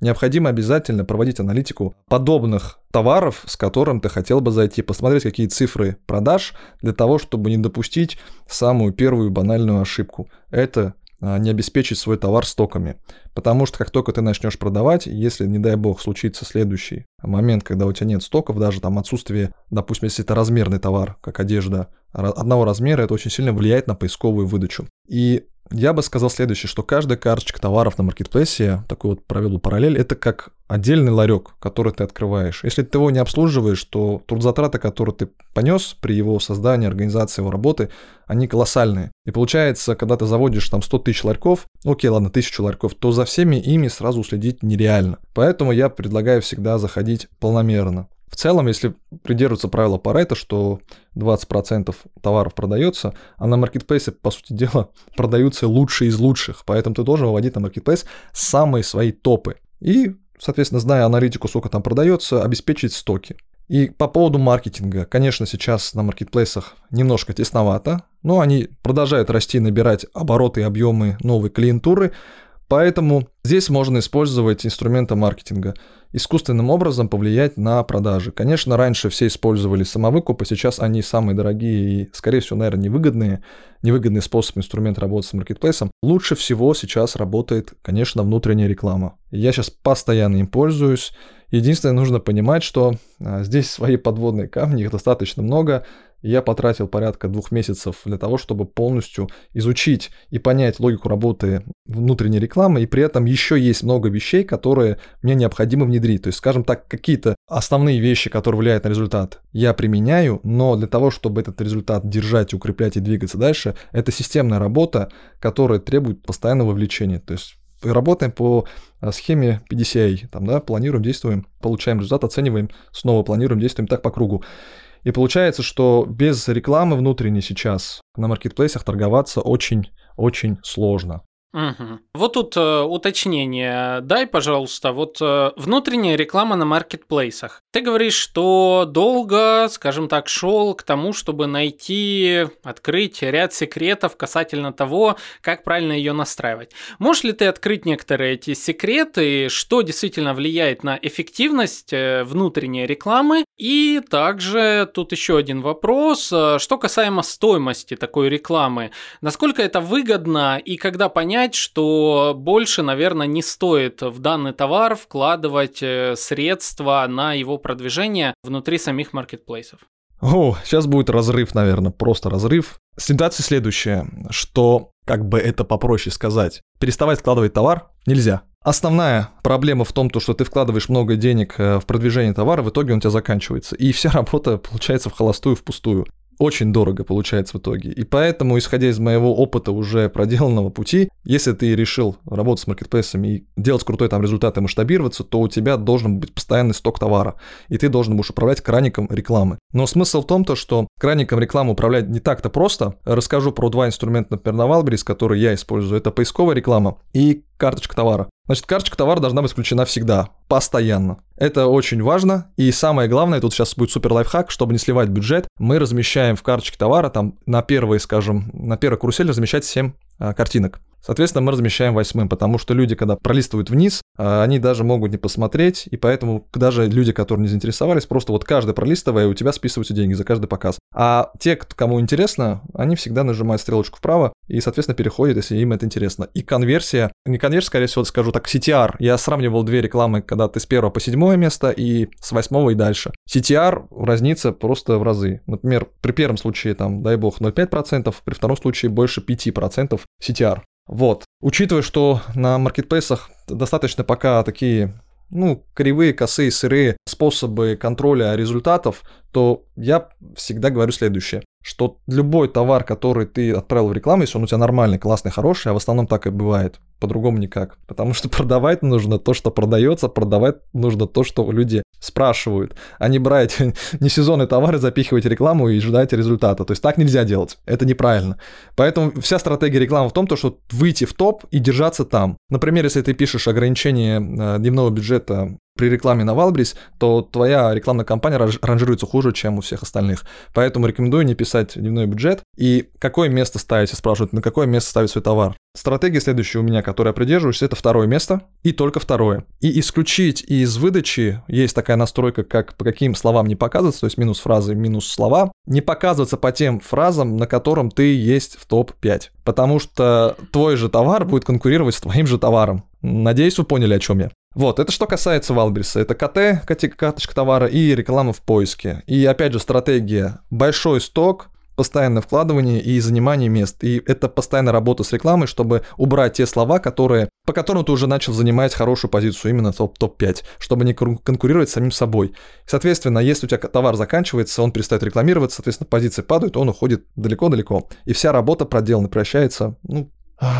необходимо обязательно проводить аналитику подобных товаров, с которым ты хотел бы зайти, посмотреть, какие цифры продаж, для того, чтобы не допустить самую первую банальную ошибку. Это а, не обеспечить свой товар стоками. Потому что как только ты начнешь продавать, если, не дай бог, случится следующий момент, когда у тебя нет стоков, даже там отсутствие, допустим, если это размерный товар, как одежда, одного размера, это очень сильно влияет на поисковую выдачу. И я бы сказал следующее, что каждая карточка товаров на маркетплейсе, такой вот провел параллель, это как отдельный ларек, который ты открываешь. Если ты его не обслуживаешь, то трудозатраты, которые ты понес при его создании, организации его работы, они колоссальные. И получается, когда ты заводишь там 100 тысяч ларьков, окей, ладно, тысячу ларьков, то за всеми ими сразу уследить нереально. Поэтому я предлагаю всегда заходить полномерно. В целом, если придерживаться правила Парето, что 20% товаров продается, а на маркетплейсе, по сути дела, продаются лучшие из лучших. Поэтому ты должен выводить на маркетплейс самые свои топы. И, соответственно, зная аналитику, сколько там продается, обеспечить стоки. И по поводу маркетинга, конечно, сейчас на маркетплейсах немножко тесновато, но они продолжают расти, набирать обороты и объемы новой клиентуры, Поэтому здесь можно использовать инструменты маркетинга, искусственным образом повлиять на продажи. Конечно, раньше все использовали самовыкупы, сейчас они самые дорогие и, скорее всего, наверное, невыгодные, невыгодный способ, инструмент работы с маркетплейсом. Лучше всего сейчас работает, конечно, внутренняя реклама. Я сейчас постоянно им пользуюсь. Единственное, нужно понимать, что а, здесь свои подводные камни, их достаточно много, я потратил порядка двух месяцев для того, чтобы полностью изучить и понять логику работы внутренней рекламы, и при этом еще есть много вещей, которые мне необходимо внедрить. То есть, скажем так, какие-то основные вещи, которые влияют на результат, я применяю, но для того, чтобы этот результат держать, укреплять и двигаться дальше, это системная работа, которая требует постоянного вовлечения. То есть работаем по а, схеме PDCA, там, да, планируем, действуем, получаем результат, оцениваем, снова планируем, действуем так по кругу. И получается, что без рекламы внутренней сейчас на маркетплейсах торговаться очень-очень сложно. Угу. Вот тут э, уточнение. Дай, пожалуйста, вот э, внутренняя реклама на маркетплейсах. Ты говоришь, что долго, скажем так, шел к тому, чтобы найти, открыть ряд секретов касательно того, как правильно ее настраивать. Можешь ли ты открыть некоторые эти секреты, что действительно влияет на эффективность э, внутренней рекламы? И также тут еще один вопрос, э, что касаемо стоимости такой рекламы. Насколько это выгодно и когда понять, понять, что больше, наверное, не стоит в данный товар вкладывать э, средства на его продвижение внутри самих маркетплейсов. О, сейчас будет разрыв, наверное, просто разрыв. Ситуация следующая, что как бы это попроще сказать. Переставать складывать товар нельзя. Основная проблема в том, то, что ты вкладываешь много денег э, в продвижение товара, в итоге он у тебя заканчивается. И вся работа получается в холостую, впустую очень дорого получается в итоге. И поэтому, исходя из моего опыта уже проделанного пути, если ты решил работать с маркетплейсами и делать крутой там результат и масштабироваться, то у тебя должен быть постоянный сток товара, и ты должен будешь управлять краником рекламы. Но смысл в том, то, что краником рекламы управлять не так-то просто. Расскажу про два инструмента, например, на Wildberries, которые я использую. Это поисковая реклама и карточка товара. Значит, карточка товара должна быть включена всегда, постоянно. Это очень важно. И самое главное, тут сейчас будет супер лайфхак, чтобы не сливать бюджет, мы размещаем в карточке товара, там на первой, скажем, на первой карусели размещать 7 а, картинок. Соответственно, мы размещаем восьмым, потому что люди, когда пролистывают вниз, они даже могут не посмотреть, и поэтому даже люди, которые не заинтересовались, просто вот каждый пролистывая, у тебя списываются деньги за каждый показ. А те, кому интересно, они всегда нажимают стрелочку вправо и, соответственно, переходят, если им это интересно. И конверсия, не конверсия, скорее всего, скажу так, CTR. Я сравнивал две рекламы, когда ты с первого по седьмое место и с восьмого и дальше. CTR разнится просто в разы. Например, при первом случае, там, дай бог, 0,5%, при втором случае больше 5% CTR. Вот. Учитывая, что на маркетплейсах достаточно пока такие ну, кривые, косые, сырые способы контроля результатов, то я всегда говорю следующее, что любой товар, который ты отправил в рекламу, если он у тебя нормальный, классный, хороший, а в основном так и бывает, по-другому никак. Потому что продавать нужно то, что продается, продавать нужно то, что люди спрашивают, а не брать несезонные товары, запихивать рекламу и ждать результата. То есть так нельзя делать, это неправильно. Поэтому вся стратегия рекламы в том, то, что выйти в топ и держаться там. Например, если ты пишешь ограничение э, дневного бюджета при рекламе на Валбрис, то твоя рекламная кампания ранжируется хуже, чем у всех остальных. Поэтому рекомендую не писать дневной бюджет. И какое место ставить, спрашивают, на какое место ставить свой товар. Стратегия следующая у меня, которой я придерживаюсь, это второе место и только второе. И исключить из выдачи, есть такая настройка, как по каким словам не показываться, то есть минус фразы, минус слова, не показываться по тем фразам, на котором ты есть в топ-5. Потому что твой же товар будет конкурировать с твоим же товаром. Надеюсь, вы поняли, о чем я. Вот, это что касается Валбриса. Это КТ, карточка товара и реклама в поиске. И опять же стратегия. Большой сток, постоянное вкладывание и занимание мест. И это постоянная работа с рекламой, чтобы убрать те слова, которые, по которым ты уже начал занимать хорошую позицию, именно топ-5, топ чтобы не конкурировать с самим собой. Соответственно, если у тебя товар заканчивается, он перестает рекламироваться, соответственно, позиции падают, он уходит далеко-далеко. И вся работа проделана превращается, ну,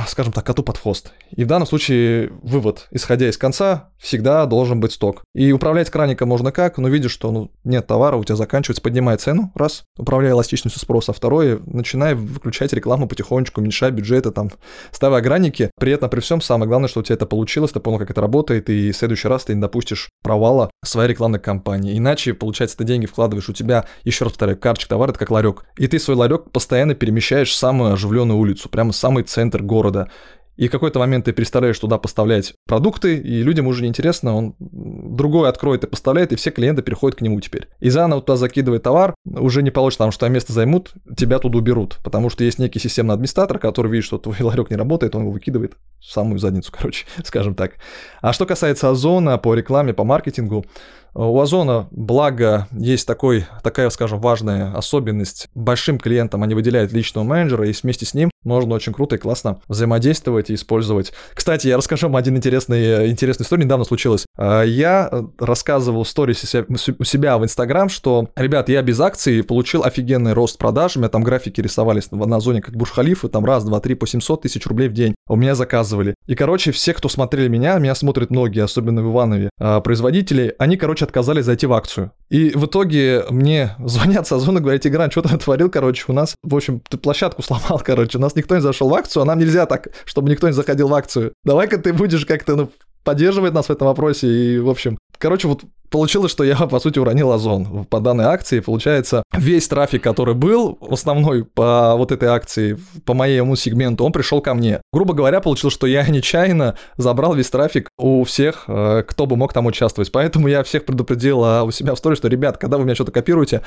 скажем так, коту под хвост. И в данном случае вывод, исходя из конца, всегда должен быть сток. И управлять краником можно как? Ну, видишь, что ну, нет товара, у тебя заканчивается, поднимай цену, раз, управляя эластичностью спроса. А второе, начинай выключать рекламу потихонечку, уменьшай бюджеты, там, ставя огранники. При этом, при всем, самое главное, что у тебя это получилось, ты понял, как это работает, и в следующий раз ты не допустишь провала своей рекламной кампании. Иначе, получается, ты деньги вкладываешь, у тебя, еще раз повторяю, карточка товара, это как ларек. И ты свой ларек постоянно перемещаешь в самую оживленную улицу, прямо в самый центр города. И в какой-то момент ты перестаешь туда поставлять продукты, и людям уже неинтересно, он другой откроет и поставляет, и все клиенты переходят к нему теперь. И заново туда закидывает товар, уже не получится, потому что место займут, тебя туда уберут, потому что есть некий системный администратор, который видит, что твой ларек не работает, он его выкидывает в самую задницу, короче, скажем так. А что касается Озона по рекламе, по маркетингу, у Озона, благо, есть такой, такая, скажем, важная особенность. Большим клиентам они выделяют личного менеджера, и вместе с ним можно очень круто и классно взаимодействовать и использовать. Кстати, я расскажу вам один интересный, интересный история, недавно случилось. А, я рассказывал в сторис у себя в Инстаграм, что, ребят, я без акций получил офигенный рост продаж, у меня там графики рисовались на зоне как Бурж-Халифы, там раз, два, три по 700 тысяч рублей в день. У меня заказывали. И, короче, все, кто смотрели меня, меня смотрят многие, особенно в Иванове, а, производители, они, короче, короче, отказались зайти в акцию. И в итоге мне звонят со зоны, говорят, Тигран, что ты натворил, короче, у нас, в общем, ты площадку сломал, короче, у нас никто не зашел в акцию, а нам нельзя так, чтобы никто не заходил в акцию. Давай-ка ты будешь как-то, ну, поддерживать нас в этом вопросе, и, в общем, короче, вот Получилось, что я, по сути, уронил озон по данной акции. Получается, весь трафик, который был основной по вот этой акции, по моему сегменту, он пришел ко мне. Грубо говоря, получилось, что я нечаянно забрал весь трафик у всех, э, кто бы мог там участвовать. Поэтому я всех предупредил а, у себя в сторе, что, ребят, когда вы меня что-то копируете,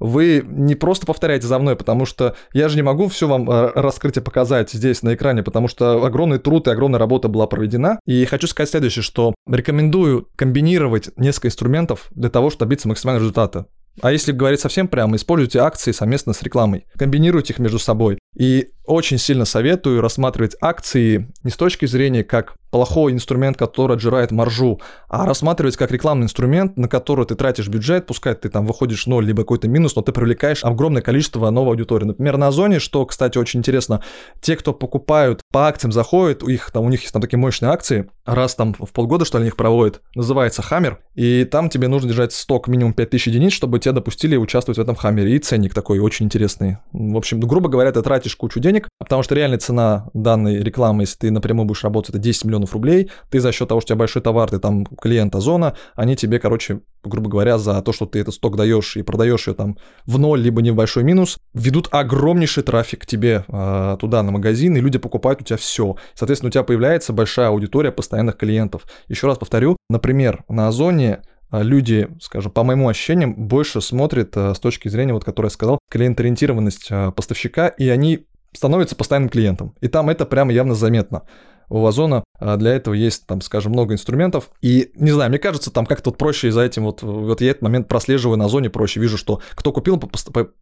вы не просто повторяйте за мной, потому что я же не могу все вам э, раскрыть и показать здесь на экране, потому что огромный труд и огромная работа была проведена. И хочу сказать следующее, что рекомендую комбинировать несколько инструментов для того, чтобы добиться максимального результата. А если говорить совсем прямо, используйте акции совместно с рекламой, комбинируйте их между собой. И очень сильно советую рассматривать акции не с точки зрения как плохой инструмент, который отжирает маржу, а рассматривать как рекламный инструмент, на который ты тратишь бюджет, пускай ты там выходишь ноль, либо какой-то минус, но ты привлекаешь огромное количество новой аудитории. Например, на Озоне, что, кстати, очень интересно, те, кто покупают по акциям, заходят, у них там, у них есть там такие мощные акции, раз там в полгода, что ли, их проводят, называется Хаммер, и там тебе нужно держать сток минимум 5000 единиц, чтобы тебя допустили участвовать в этом Хаммере, и ценник такой очень интересный. В общем, грубо говоря, ты тратишь кучу денег, потому что реальная цена данной рекламы, если ты напрямую будешь работать, это 10 миллионов рублей, ты за счет того, что у тебя большой товар, ты там клиент Озона, они тебе, короче, грубо говоря, за то, что ты этот сток даешь и продаешь ее там в ноль, либо не в большой минус, ведут огромнейший трафик тебе э, туда на магазин, и люди покупают у тебя все. Соответственно, у тебя появляется большая аудитория постоянных клиентов. Еще раз повторю, например, на Озоне а, люди, скажем, по моему ощущениям, больше смотрят а, с точки зрения, вот, который я сказал, клиент-ориентированность поставщика, и они становятся постоянным клиентом. И там это прямо явно заметно у Озона для этого есть, там, скажем, много инструментов. И, не знаю, мне кажется, там как-то вот проще за этим вот, вот я этот момент прослеживаю на зоне проще, вижу, что кто купил,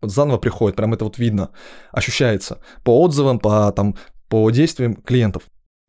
заново приходит, прям это вот видно, ощущается по отзывам, по, там, по действиям клиентов.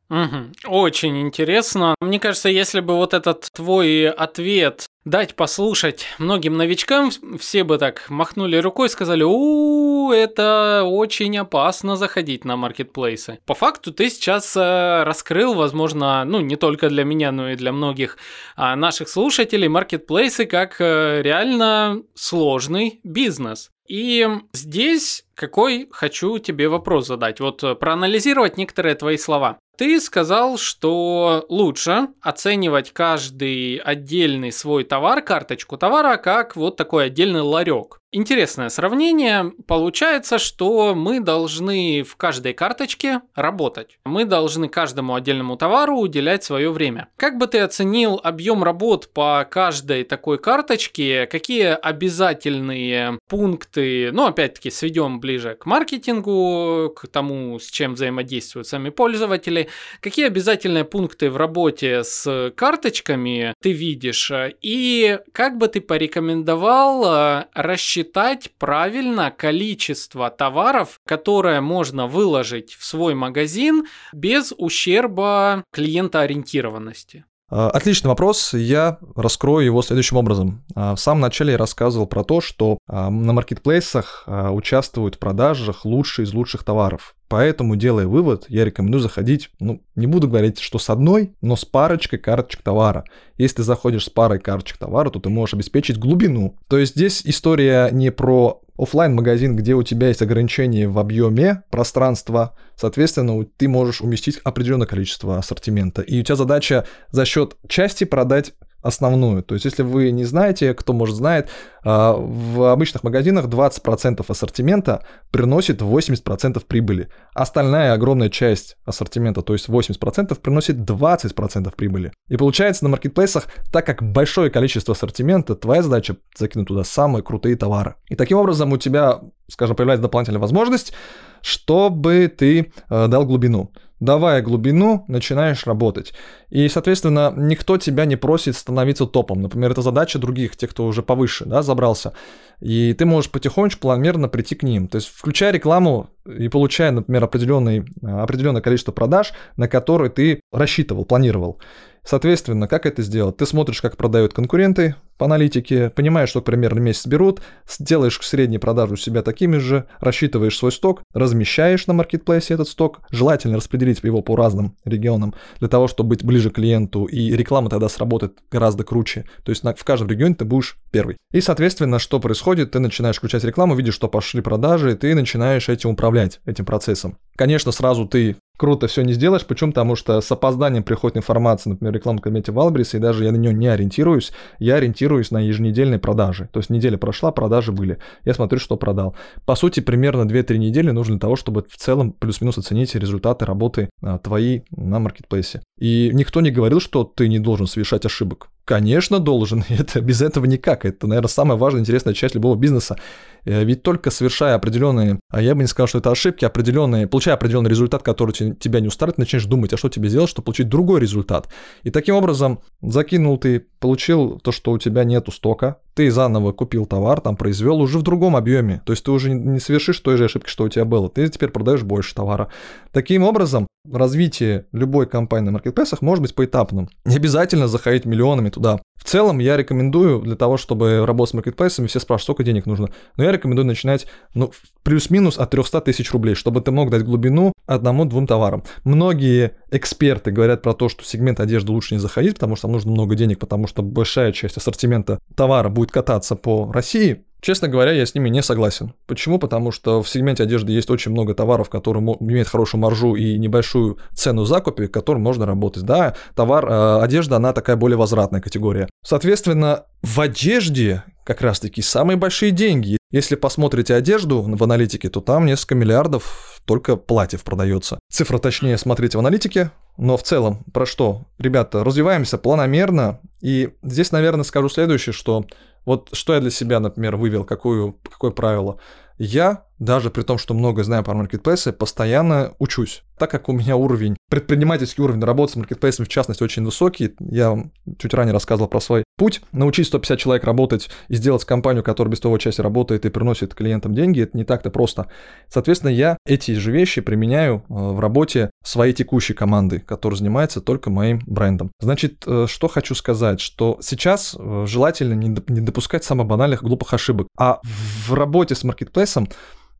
Угу. Очень интересно. Мне кажется, если бы вот этот твой ответ дать послушать многим новичкам, все бы так махнули рукой и сказали, у, это очень опасно заходить на маркетплейсы. По факту ты сейчас э, раскрыл, возможно, ну не только для меня, но и для многих а, наших слушателей, маркетплейсы как э, реально сложный бизнес. И здесь какой хочу тебе вопрос задать. Вот э, проанализировать некоторые твои слова. Ты сказал, что лучше оценивать каждый отдельный свой товар, карточку товара, как вот такой отдельный ларек. Интересное сравнение. Получается, что мы должны в каждой карточке работать. Мы должны каждому отдельному товару уделять свое время. Как бы ты оценил объем работ по каждой такой карточке? Какие обязательные пункты, ну опять-таки сведем ближе к маркетингу, к тому, с чем взаимодействуют сами пользователи. Какие обязательные пункты в работе с карточками ты видишь? И как бы ты порекомендовал рассчитать рассчитать правильно количество товаров, которое можно выложить в свой магазин без ущерба клиентоориентированности? А, отличный вопрос. Я раскрою его следующим образом. А, в самом начале я рассказывал про то, что а, на маркетплейсах участвуют в продажах лучшие из лучших товаров. Поэтому, делая вывод, я рекомендую заходить, ну, не буду говорить, что с одной, но с парочкой карточек товара. Если ты заходишь с парой карточек товара, то ты можешь обеспечить глубину. То есть здесь история не про офлайн магазин где у тебя есть ограничения в объеме пространства, соответственно, ты можешь уместить определенное количество ассортимента. И у тебя задача за счет части продать основную. То есть, если вы не знаете, кто, может, знает, а, в обычных магазинах 20% ассортимента приносит 80% прибыли. Остальная огромная часть ассортимента, то есть 80%, приносит 20% прибыли. И получается на маркетплейсах, так как большое количество ассортимента, твоя задача закинуть туда самые крутые товары. И таким образом у тебя, скажем, появляется дополнительная возможность, чтобы ты э, дал глубину давая глубину, начинаешь работать. И, соответственно, никто тебя не просит становиться топом. Например, это задача других, тех, кто уже повыше, да, забрался. И ты можешь потихонечку, планомерно прийти к ним. То есть, включая рекламу и получая, например, определенный, определенное количество продаж, на которые ты рассчитывал, планировал. Соответственно, как это сделать? Ты смотришь, как продают конкуренты по аналитике, понимаешь, что примерно месяц берут, сделаешь средние продажи у себя такими же, рассчитываешь свой сток, размещаешь на маркетплейсе этот сток, желательно распределить его по разным регионам, для того, чтобы быть ближе к клиенту, и реклама тогда сработает гораздо круче. То есть в каждом регионе ты будешь первый. И, соответственно, что происходит? Ты начинаешь включать рекламу, видишь, что пошли продажи, и ты начинаешь этим управлять, этим процессом. Конечно, сразу ты круто все не сделаешь. Почему? Потому что с опозданием приходит информация, например, в рекламном кабинете Валбриса, и даже я на нее не ориентируюсь. Я ориентируюсь на еженедельные продажи. То есть неделя прошла, продажи были. Я смотрю, что продал. По сути, примерно 2-3 недели нужно для того, чтобы в целом плюс-минус оценить результаты работы а, твои на маркетплейсе. И никто не говорил, что ты не должен совершать ошибок. Конечно, должен. Это без этого никак. Это, наверное, самая важная, интересная часть любого бизнеса. Э, ведь только совершая определенные, а я бы не сказал, что это ошибки, определенные, получая определенный результат, который тебя не устраивает, начнешь думать, а что тебе сделать, чтобы получить другой результат. И таким образом закинул ты, получил то, что у тебя нету стока, ты заново купил товар, там произвел уже в другом объеме. То есть ты уже не совершишь той же ошибки, что у тебя было. Ты теперь продаешь больше товара. Таким образом, развитие любой компании на маркетплейсах может быть поэтапным. Не обязательно заходить миллионами туда. В целом, я рекомендую для того, чтобы работать с маркетплейсами, все спрашивают, сколько денег нужно. Но я рекомендую начинать ну, плюс-минус от 300 тысяч рублей, чтобы ты мог дать глубину одному-двум товарам. Многие эксперты говорят про то, что сегмент одежды лучше не заходить, потому что там нужно много денег, потому что большая часть ассортимента товара будет кататься по России. Честно говоря, я с ними не согласен. Почему? Потому что в сегменте одежды есть очень много товаров, которые имеют хорошую маржу и небольшую цену закупе, которым можно работать. Да, товар, э, одежда, она такая более возвратная категория. Соответственно, в одежде как раз-таки самые большие деньги. Если посмотрите одежду в аналитике, то там несколько миллиардов только платьев продается. Цифра точнее смотрите в аналитике, но в целом про что? Ребята, развиваемся планомерно, и здесь, наверное, скажу следующее, что вот что я для себя, например, вывел, какую, какое правило. Я, даже при том, что много знаю про маркетплейсы, постоянно учусь. Так как у меня уровень, предпринимательский уровень работы с маркетплейсами, в частности, очень высокий, я чуть ранее рассказывал про свой путь, научить 150 человек работать и сделать компанию, которая без того части работает и приносит клиентам деньги, это не так-то просто. Соответственно, я эти же вещи применяю э, в работе своей текущей команды, которая занимается только моим брендом. Значит, э, что хочу сказать, что сейчас э, желательно не допускать самых банальных глупых ошибок, а в работе с маркетплейсом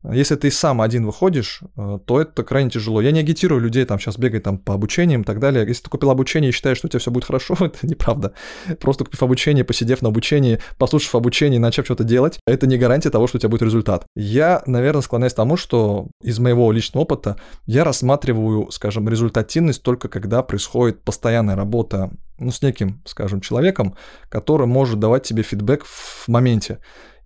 если ты сам один выходишь, э, то это крайне тяжело. Я не агитирую людей там сейчас бегать там по обучениям и так далее. Если ты купил обучение и считаешь, что у тебя все будет хорошо, это неправда. Просто купив обучение, посидев на обучении, послушав обучение и начав что-то делать, это не гарантия того, что у тебя будет результат. Я, наверное, склоняюсь к тому, что из моего личного опыта я рассматриваю, скажем, результативность только когда происходит постоянная работа ну, с неким, скажем, человеком, который может давать тебе фидбэк в моменте.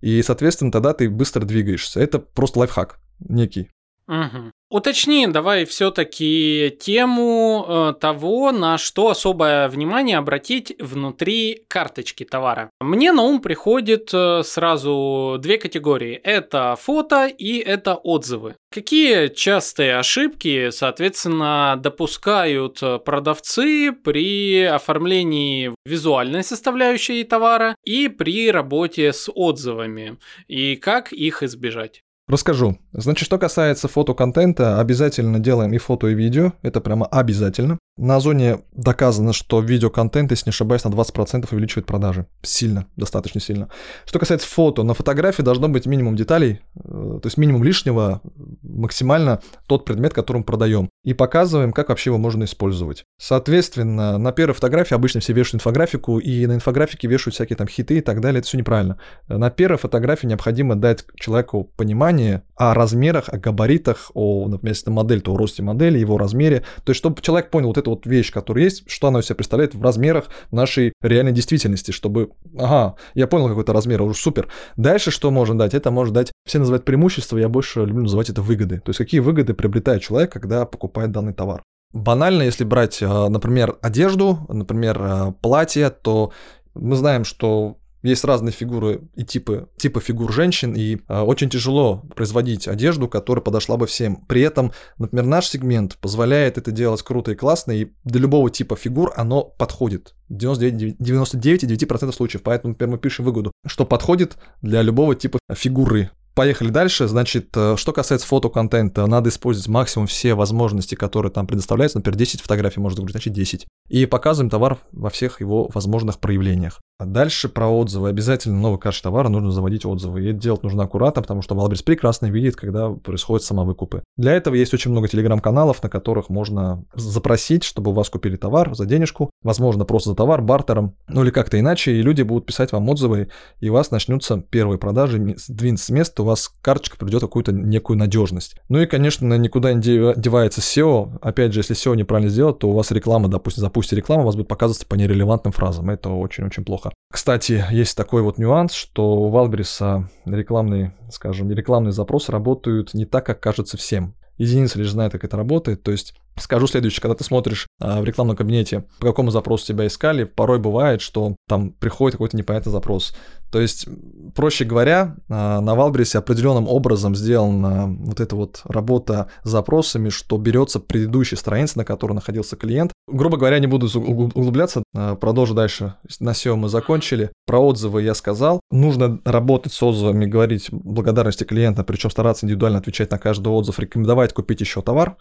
И, соответственно, тогда ты быстро двигаешься. Это просто лайфхак некий. Угу. Уточни, давай все-таки тему э, того, на что особое внимание обратить внутри карточки товара. Мне на ум приходит э, сразу две категории. Это фото и это отзывы. Какие частые ошибки, соответственно, допускают продавцы при оформлении визуальной составляющей товара и при работе с отзывами? И как их избежать? Расскажу. Значит, что касается фотоконтента, обязательно делаем и фото, и видео. Это прямо обязательно. На Озоне доказано, что видеоконтент, если не ошибаюсь, на 20% увеличивает продажи. Сильно, достаточно сильно. Что касается фото, на фотографии должно быть минимум деталей, э, то есть минимум лишнего, максимально тот предмет, который мы продаем. И показываем, как вообще его можно использовать. Соответственно, на первой фотографии обычно все вешают инфографику, и на инфографике вешают всякие там хиты и так далее. Это все неправильно. На первой фотографии необходимо дать человеку понимание о размерах, о габаритах, о, например, если это модель, то о росте модели, его размере. То есть, чтобы человек понял вот эту вот вещь, которая есть, что она из себя представляет в размерах нашей реальной действительности, чтобы, ага, я понял какой-то размер, уже супер. Дальше что можно дать? Это может дать, все называют преимущества, я больше люблю называть это выгоды. То есть какие выгоды приобретает человек, когда покупает данный товар. Банально, если брать, э, например, одежду, например, э, платье, то мы знаем, что есть разные фигуры и типы, типы фигур женщин, и э, очень тяжело производить одежду, которая подошла бы всем. При этом, например, наш сегмент позволяет это делать круто и классно, и для любого типа фигур оно подходит. 99,9% случаев. Поэтому, например, мы пишем выгоду, что подходит для любого типа фигуры. Поехали дальше. Значит, э, что касается фотоконтента, надо использовать максимум все возможности, которые там предоставляются. Например, 10 фотографий можно загрузить, значит 10. И показываем товар во всех его возможных проявлениях. А дальше про отзывы. Обязательно новый кэш товара нужно заводить отзывы. И это делать нужно аккуратно, потому что Wildberries прекрасно видит, когда происходят самовыкупы. Для этого есть очень много телеграм-каналов, на которых можно запросить, чтобы у вас купили товар за денежку, возможно, просто за товар, бартером, ну или как-то иначе, и люди будут писать вам отзывы, и у вас начнутся первые продажи, сдвинется с места, у вас карточка придет какую-то некую надежность. Ну и, конечно, никуда не девается SEO. Опять же, если SEO неправильно сделать, то у вас реклама, допустим, запустите рекламу, у вас будет показываться по нерелевантным фразам. Это очень-очень плохо. Кстати, есть такой вот нюанс, что у Валбериса рекламные, скажем, рекламные запросы работают не так, как кажется всем. Единицы лишь знают, как это работает. То есть Скажу следующее, когда ты смотришь а, в рекламном кабинете, по какому запросу тебя искали, порой бывает, что там приходит какой-то непонятный запрос. То есть, проще говоря, а, на Валбрисе определенным образом сделана вот эта вот работа с запросами, что берется предыдущая страница, на которой находился клиент. Грубо говоря, не буду углубляться, а, продолжу дальше. На SEO мы закончили. Про отзывы я сказал. Нужно работать с отзывами, говорить благодарности клиента, причем стараться индивидуально отвечать на каждый отзыв, рекомендовать купить еще товар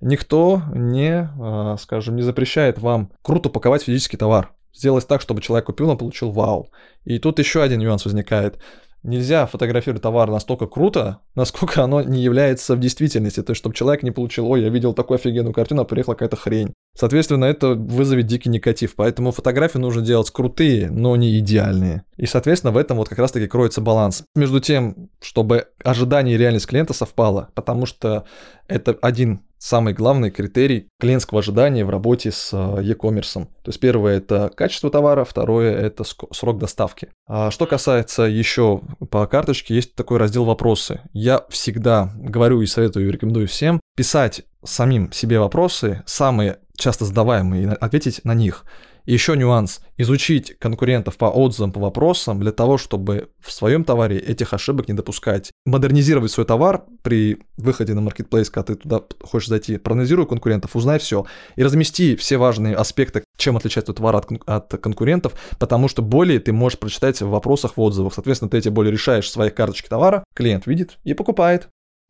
никто не, а, скажем, не запрещает вам круто паковать физический товар. Сделать так, чтобы человек купил, он получил вау. И тут еще один нюанс возникает нельзя фотографировать товар настолько круто, насколько оно не является в действительности. То есть, чтобы человек не получил, ой, я видел такую офигенную картину, а приехала какая-то хрень. Соответственно, это вызовет дикий негатив. Поэтому фотографии нужно делать крутые, но не идеальные. И, соответственно, в этом вот как раз-таки кроется баланс. Между тем, чтобы ожидание и реальность клиента совпало, потому что это один самый главный критерий клиентского ожидания в работе с э, e-commerce. То есть первое это качество товара, второе это срок доставки. А что касается еще по карточке, есть такой раздел вопросы. Я всегда говорю и советую и рекомендую всем писать самим себе вопросы, самые часто задаваемые, и ответить на них. И еще нюанс. Изучить конкурентов по отзывам, по вопросам, для того, чтобы в своем товаре этих ошибок не допускать. Модернизировать свой товар при выходе на маркетплейс, когда ты туда хочешь зайти. Проанализируй конкурентов, узнай все. И размести все важные аспекты, чем отличается товар от, от конкурентов, потому что более ты можешь прочитать в вопросах, в отзывах. Соответственно, ты эти боли решаешь в своей карточке товара, клиент видит и покупает.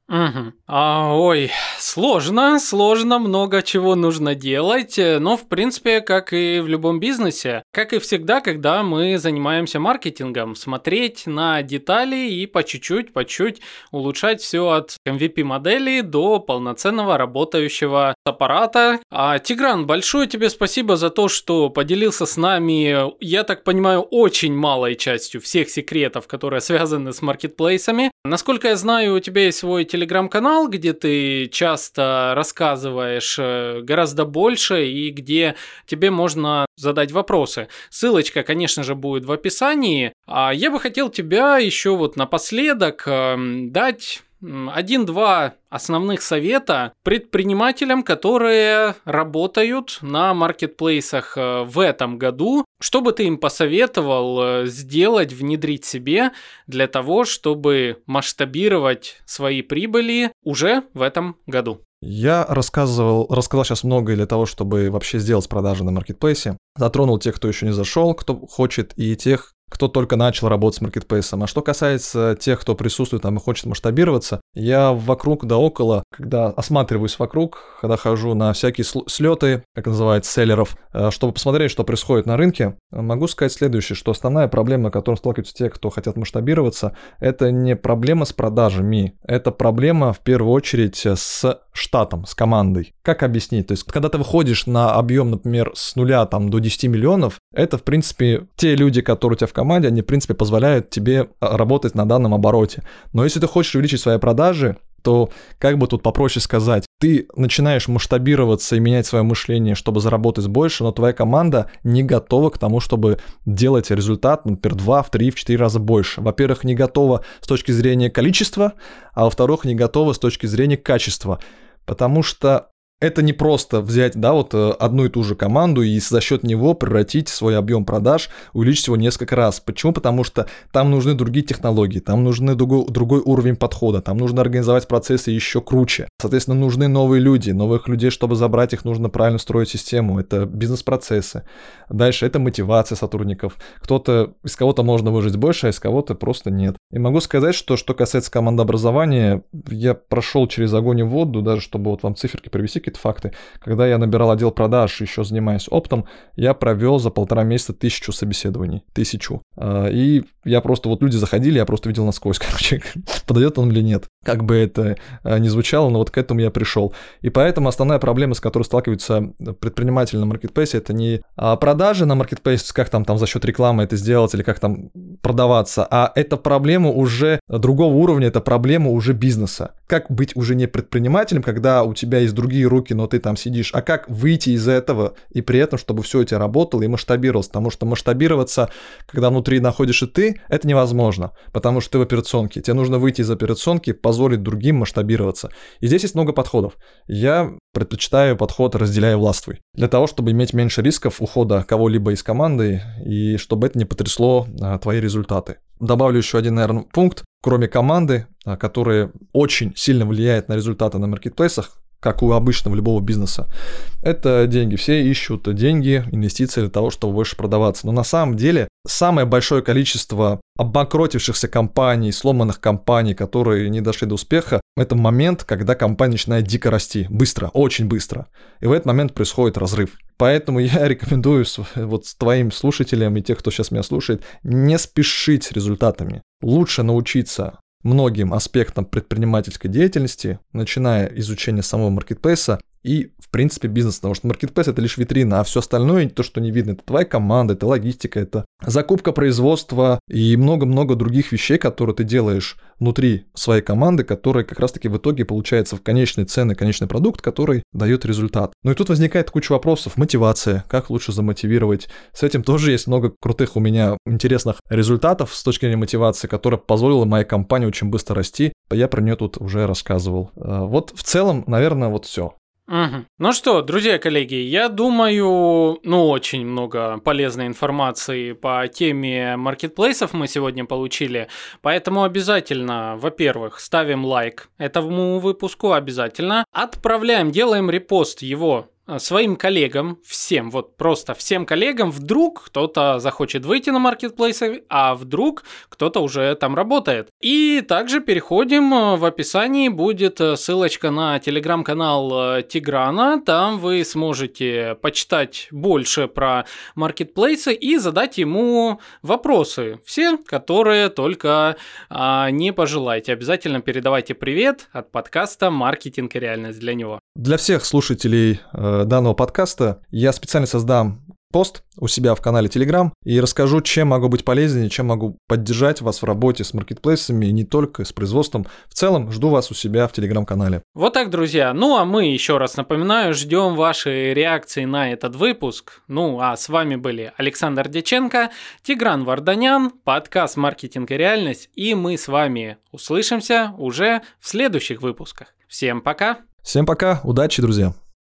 Угу. А, ой, сложно, сложно, много чего нужно делать, э, но в принципе, как и в любом бизнесе, как и всегда, когда мы занимаемся маркетингом, смотреть на детали и по чуть-чуть, по чуть улучшать все от MVP модели до полноценного работающего аппарата. А, Тигран, большое тебе спасибо за то, что поделился с нами, я так понимаю, очень малой частью всех секретов, которые связаны с маркетплейсами. Насколько я знаю, у тебя есть свой телеграм-канал, где ты часто рассказываешь э, гораздо больше и где тебе можно задать вопросы. Ссылочка, конечно же, будет в описании. А я бы хотел тебя еще вот напоследок эм, дать один-два основных совета предпринимателям, которые работают на маркетплейсах э, в этом году. Что бы ты им посоветовал э, сделать, внедрить себе для того, чтобы масштабировать свои прибыли уже в этом году? Я рассказывал, рассказал сейчас многое для того, чтобы вообще сделать продажи на маркетплейсе. Затронул тех, кто еще не зашел, кто хочет, и тех, кто только начал работать с маркетплейсом. А что касается тех, кто присутствует там и хочет масштабироваться, я вокруг да около, когда осматриваюсь вокруг, когда хожу на всякие слеты, как называется, селлеров, э, чтобы посмотреть, что происходит на рынке, могу сказать следующее, что основная проблема, с которой сталкиваются те, кто хотят масштабироваться, это не проблема с продажами, это проблема в первую очередь с штатом, с командой. Как объяснить? То есть, когда ты выходишь на объем, например, с нуля там, до 10 миллионов, это, в принципе, те люди, которые у тебя в команде, они, в принципе, позволяют тебе а, работать на данном обороте. Но если ты хочешь увеличить свои продажи, то как бы тут попроще сказать, ты начинаешь масштабироваться и менять свое мышление, чтобы заработать больше, но твоя команда не готова к тому, чтобы делать результат, например, 2, в 3, в 4 раза больше. Во-первых, не готова с точки зрения количества, а во-вторых, не готова с точки зрения качества. Потому что это не просто взять, да, вот э, одну и ту же команду и за счет него превратить свой объем продаж, увеличить его несколько раз. Почему? Потому что там нужны другие технологии, там нужны другой, другой уровень подхода, там нужно организовать процессы еще круче. Соответственно, нужны новые люди, новых людей, чтобы забрать их, нужно правильно строить систему. Это бизнес-процессы. Дальше это мотивация сотрудников. Кто-то, из кого-то можно выжить больше, а из кого-то просто нет. И могу сказать, что что касается командообразования, я прошел через огонь и воду, даже чтобы вот вам циферки привести какие-то факты. Когда я набирал отдел продаж, еще занимаясь оптом, я провел за полтора месяца тысячу собеседований. Тысячу. А, и я просто, вот люди заходили, я просто видел насквозь, короче, подойдет он или нет. Как бы это а, ни звучало, но вот к этому я пришел. И поэтому основная проблема, с которой сталкиваются предприниматели на маркетплейсе, это не а, продажи на маркетплейсе, как там, там за счет рекламы это сделать или как там продаваться, а это проблема уже другого уровня, это проблема уже бизнеса. Как быть уже не предпринимателем, когда у тебя есть другие руки, но ты там сидишь, а как выйти из этого и при этом, чтобы все тебя работало и масштабировалось, потому что масштабироваться, когда внутри находишь и ты, это невозможно, потому что ты в операционке, тебе нужно выйти из операционки, позволить другим масштабироваться. И здесь есть много подходов. Я предпочитаю подход «разделяя властвуй», для того, чтобы иметь меньше рисков ухода кого-либо из команды и чтобы это не потрясло а, твои результаты. Добавлю еще один, наверное, пункт. Кроме команды, а, которая очень сильно влияет на результаты на маркетплейсах, как у обычного любого бизнеса, это деньги. Все ищут деньги, инвестиции для того, чтобы больше продаваться. Но на самом деле самое большое количество обанкротившихся компаний, сломанных компаний, которые не дошли до успеха, это момент, когда компания начинает дико расти, быстро, очень быстро. И в этот момент происходит разрыв. Поэтому я рекомендую вот твоим слушателям и тех, кто сейчас меня слушает, не спешить с результатами. Лучше научиться многим аспектам предпринимательской деятельности, начиная изучение самого маркетплейса и, в принципе, бизнес, потому что маркетплейс это лишь витрина, а все остальное, то, что не видно, это твоя команда, это логистика, это закупка производства и много-много других вещей, которые ты делаешь внутри своей команды, которые как раз-таки в итоге получается в конечной цены, конечный продукт, который дает результат. Ну и тут возникает куча вопросов. Мотивация, как лучше замотивировать. С этим тоже есть много крутых у меня интересных результатов с точки зрения мотивации, которая позволила моей компании очень быстро расти. Я про нее тут уже рассказывал. А, вот в целом, наверное, вот все. Угу. Ну что, друзья, коллеги, я думаю, ну, очень много полезной информации по теме маркетплейсов мы сегодня получили, поэтому обязательно, во-первых, ставим лайк этому выпуску, обязательно, отправляем, делаем репост его своим коллегам, всем, вот просто всем коллегам, вдруг кто-то захочет выйти на маркетплейсы, а вдруг кто-то уже там работает. И также переходим, э, в описании будет э, ссылочка на телеграм-канал Тиграна, там вы сможете почитать больше про маркетплейсы и задать ему вопросы, все, которые только а, не пожелаете. Обязательно передавайте привет от подкаста «Маркетинг и реальность» для него. Для всех слушателей э, данного подкаста я специально создам пост у себя в канале Telegram и расскажу, чем могу быть полезнее, чем могу поддержать вас в работе с маркетплейсами и не только с производством. В целом, жду вас у себя в Telegram-канале. Вот так, друзья. Ну, а мы еще раз напоминаю, ждем ваши реакции на этот выпуск. Ну, а с вами были Александр Деченко, Тигран Варданян, подкаст «Маркетинг и реальность», и мы с вами услышимся уже в следующих выпусках. Всем пока! Всем пока, удачи, друзья!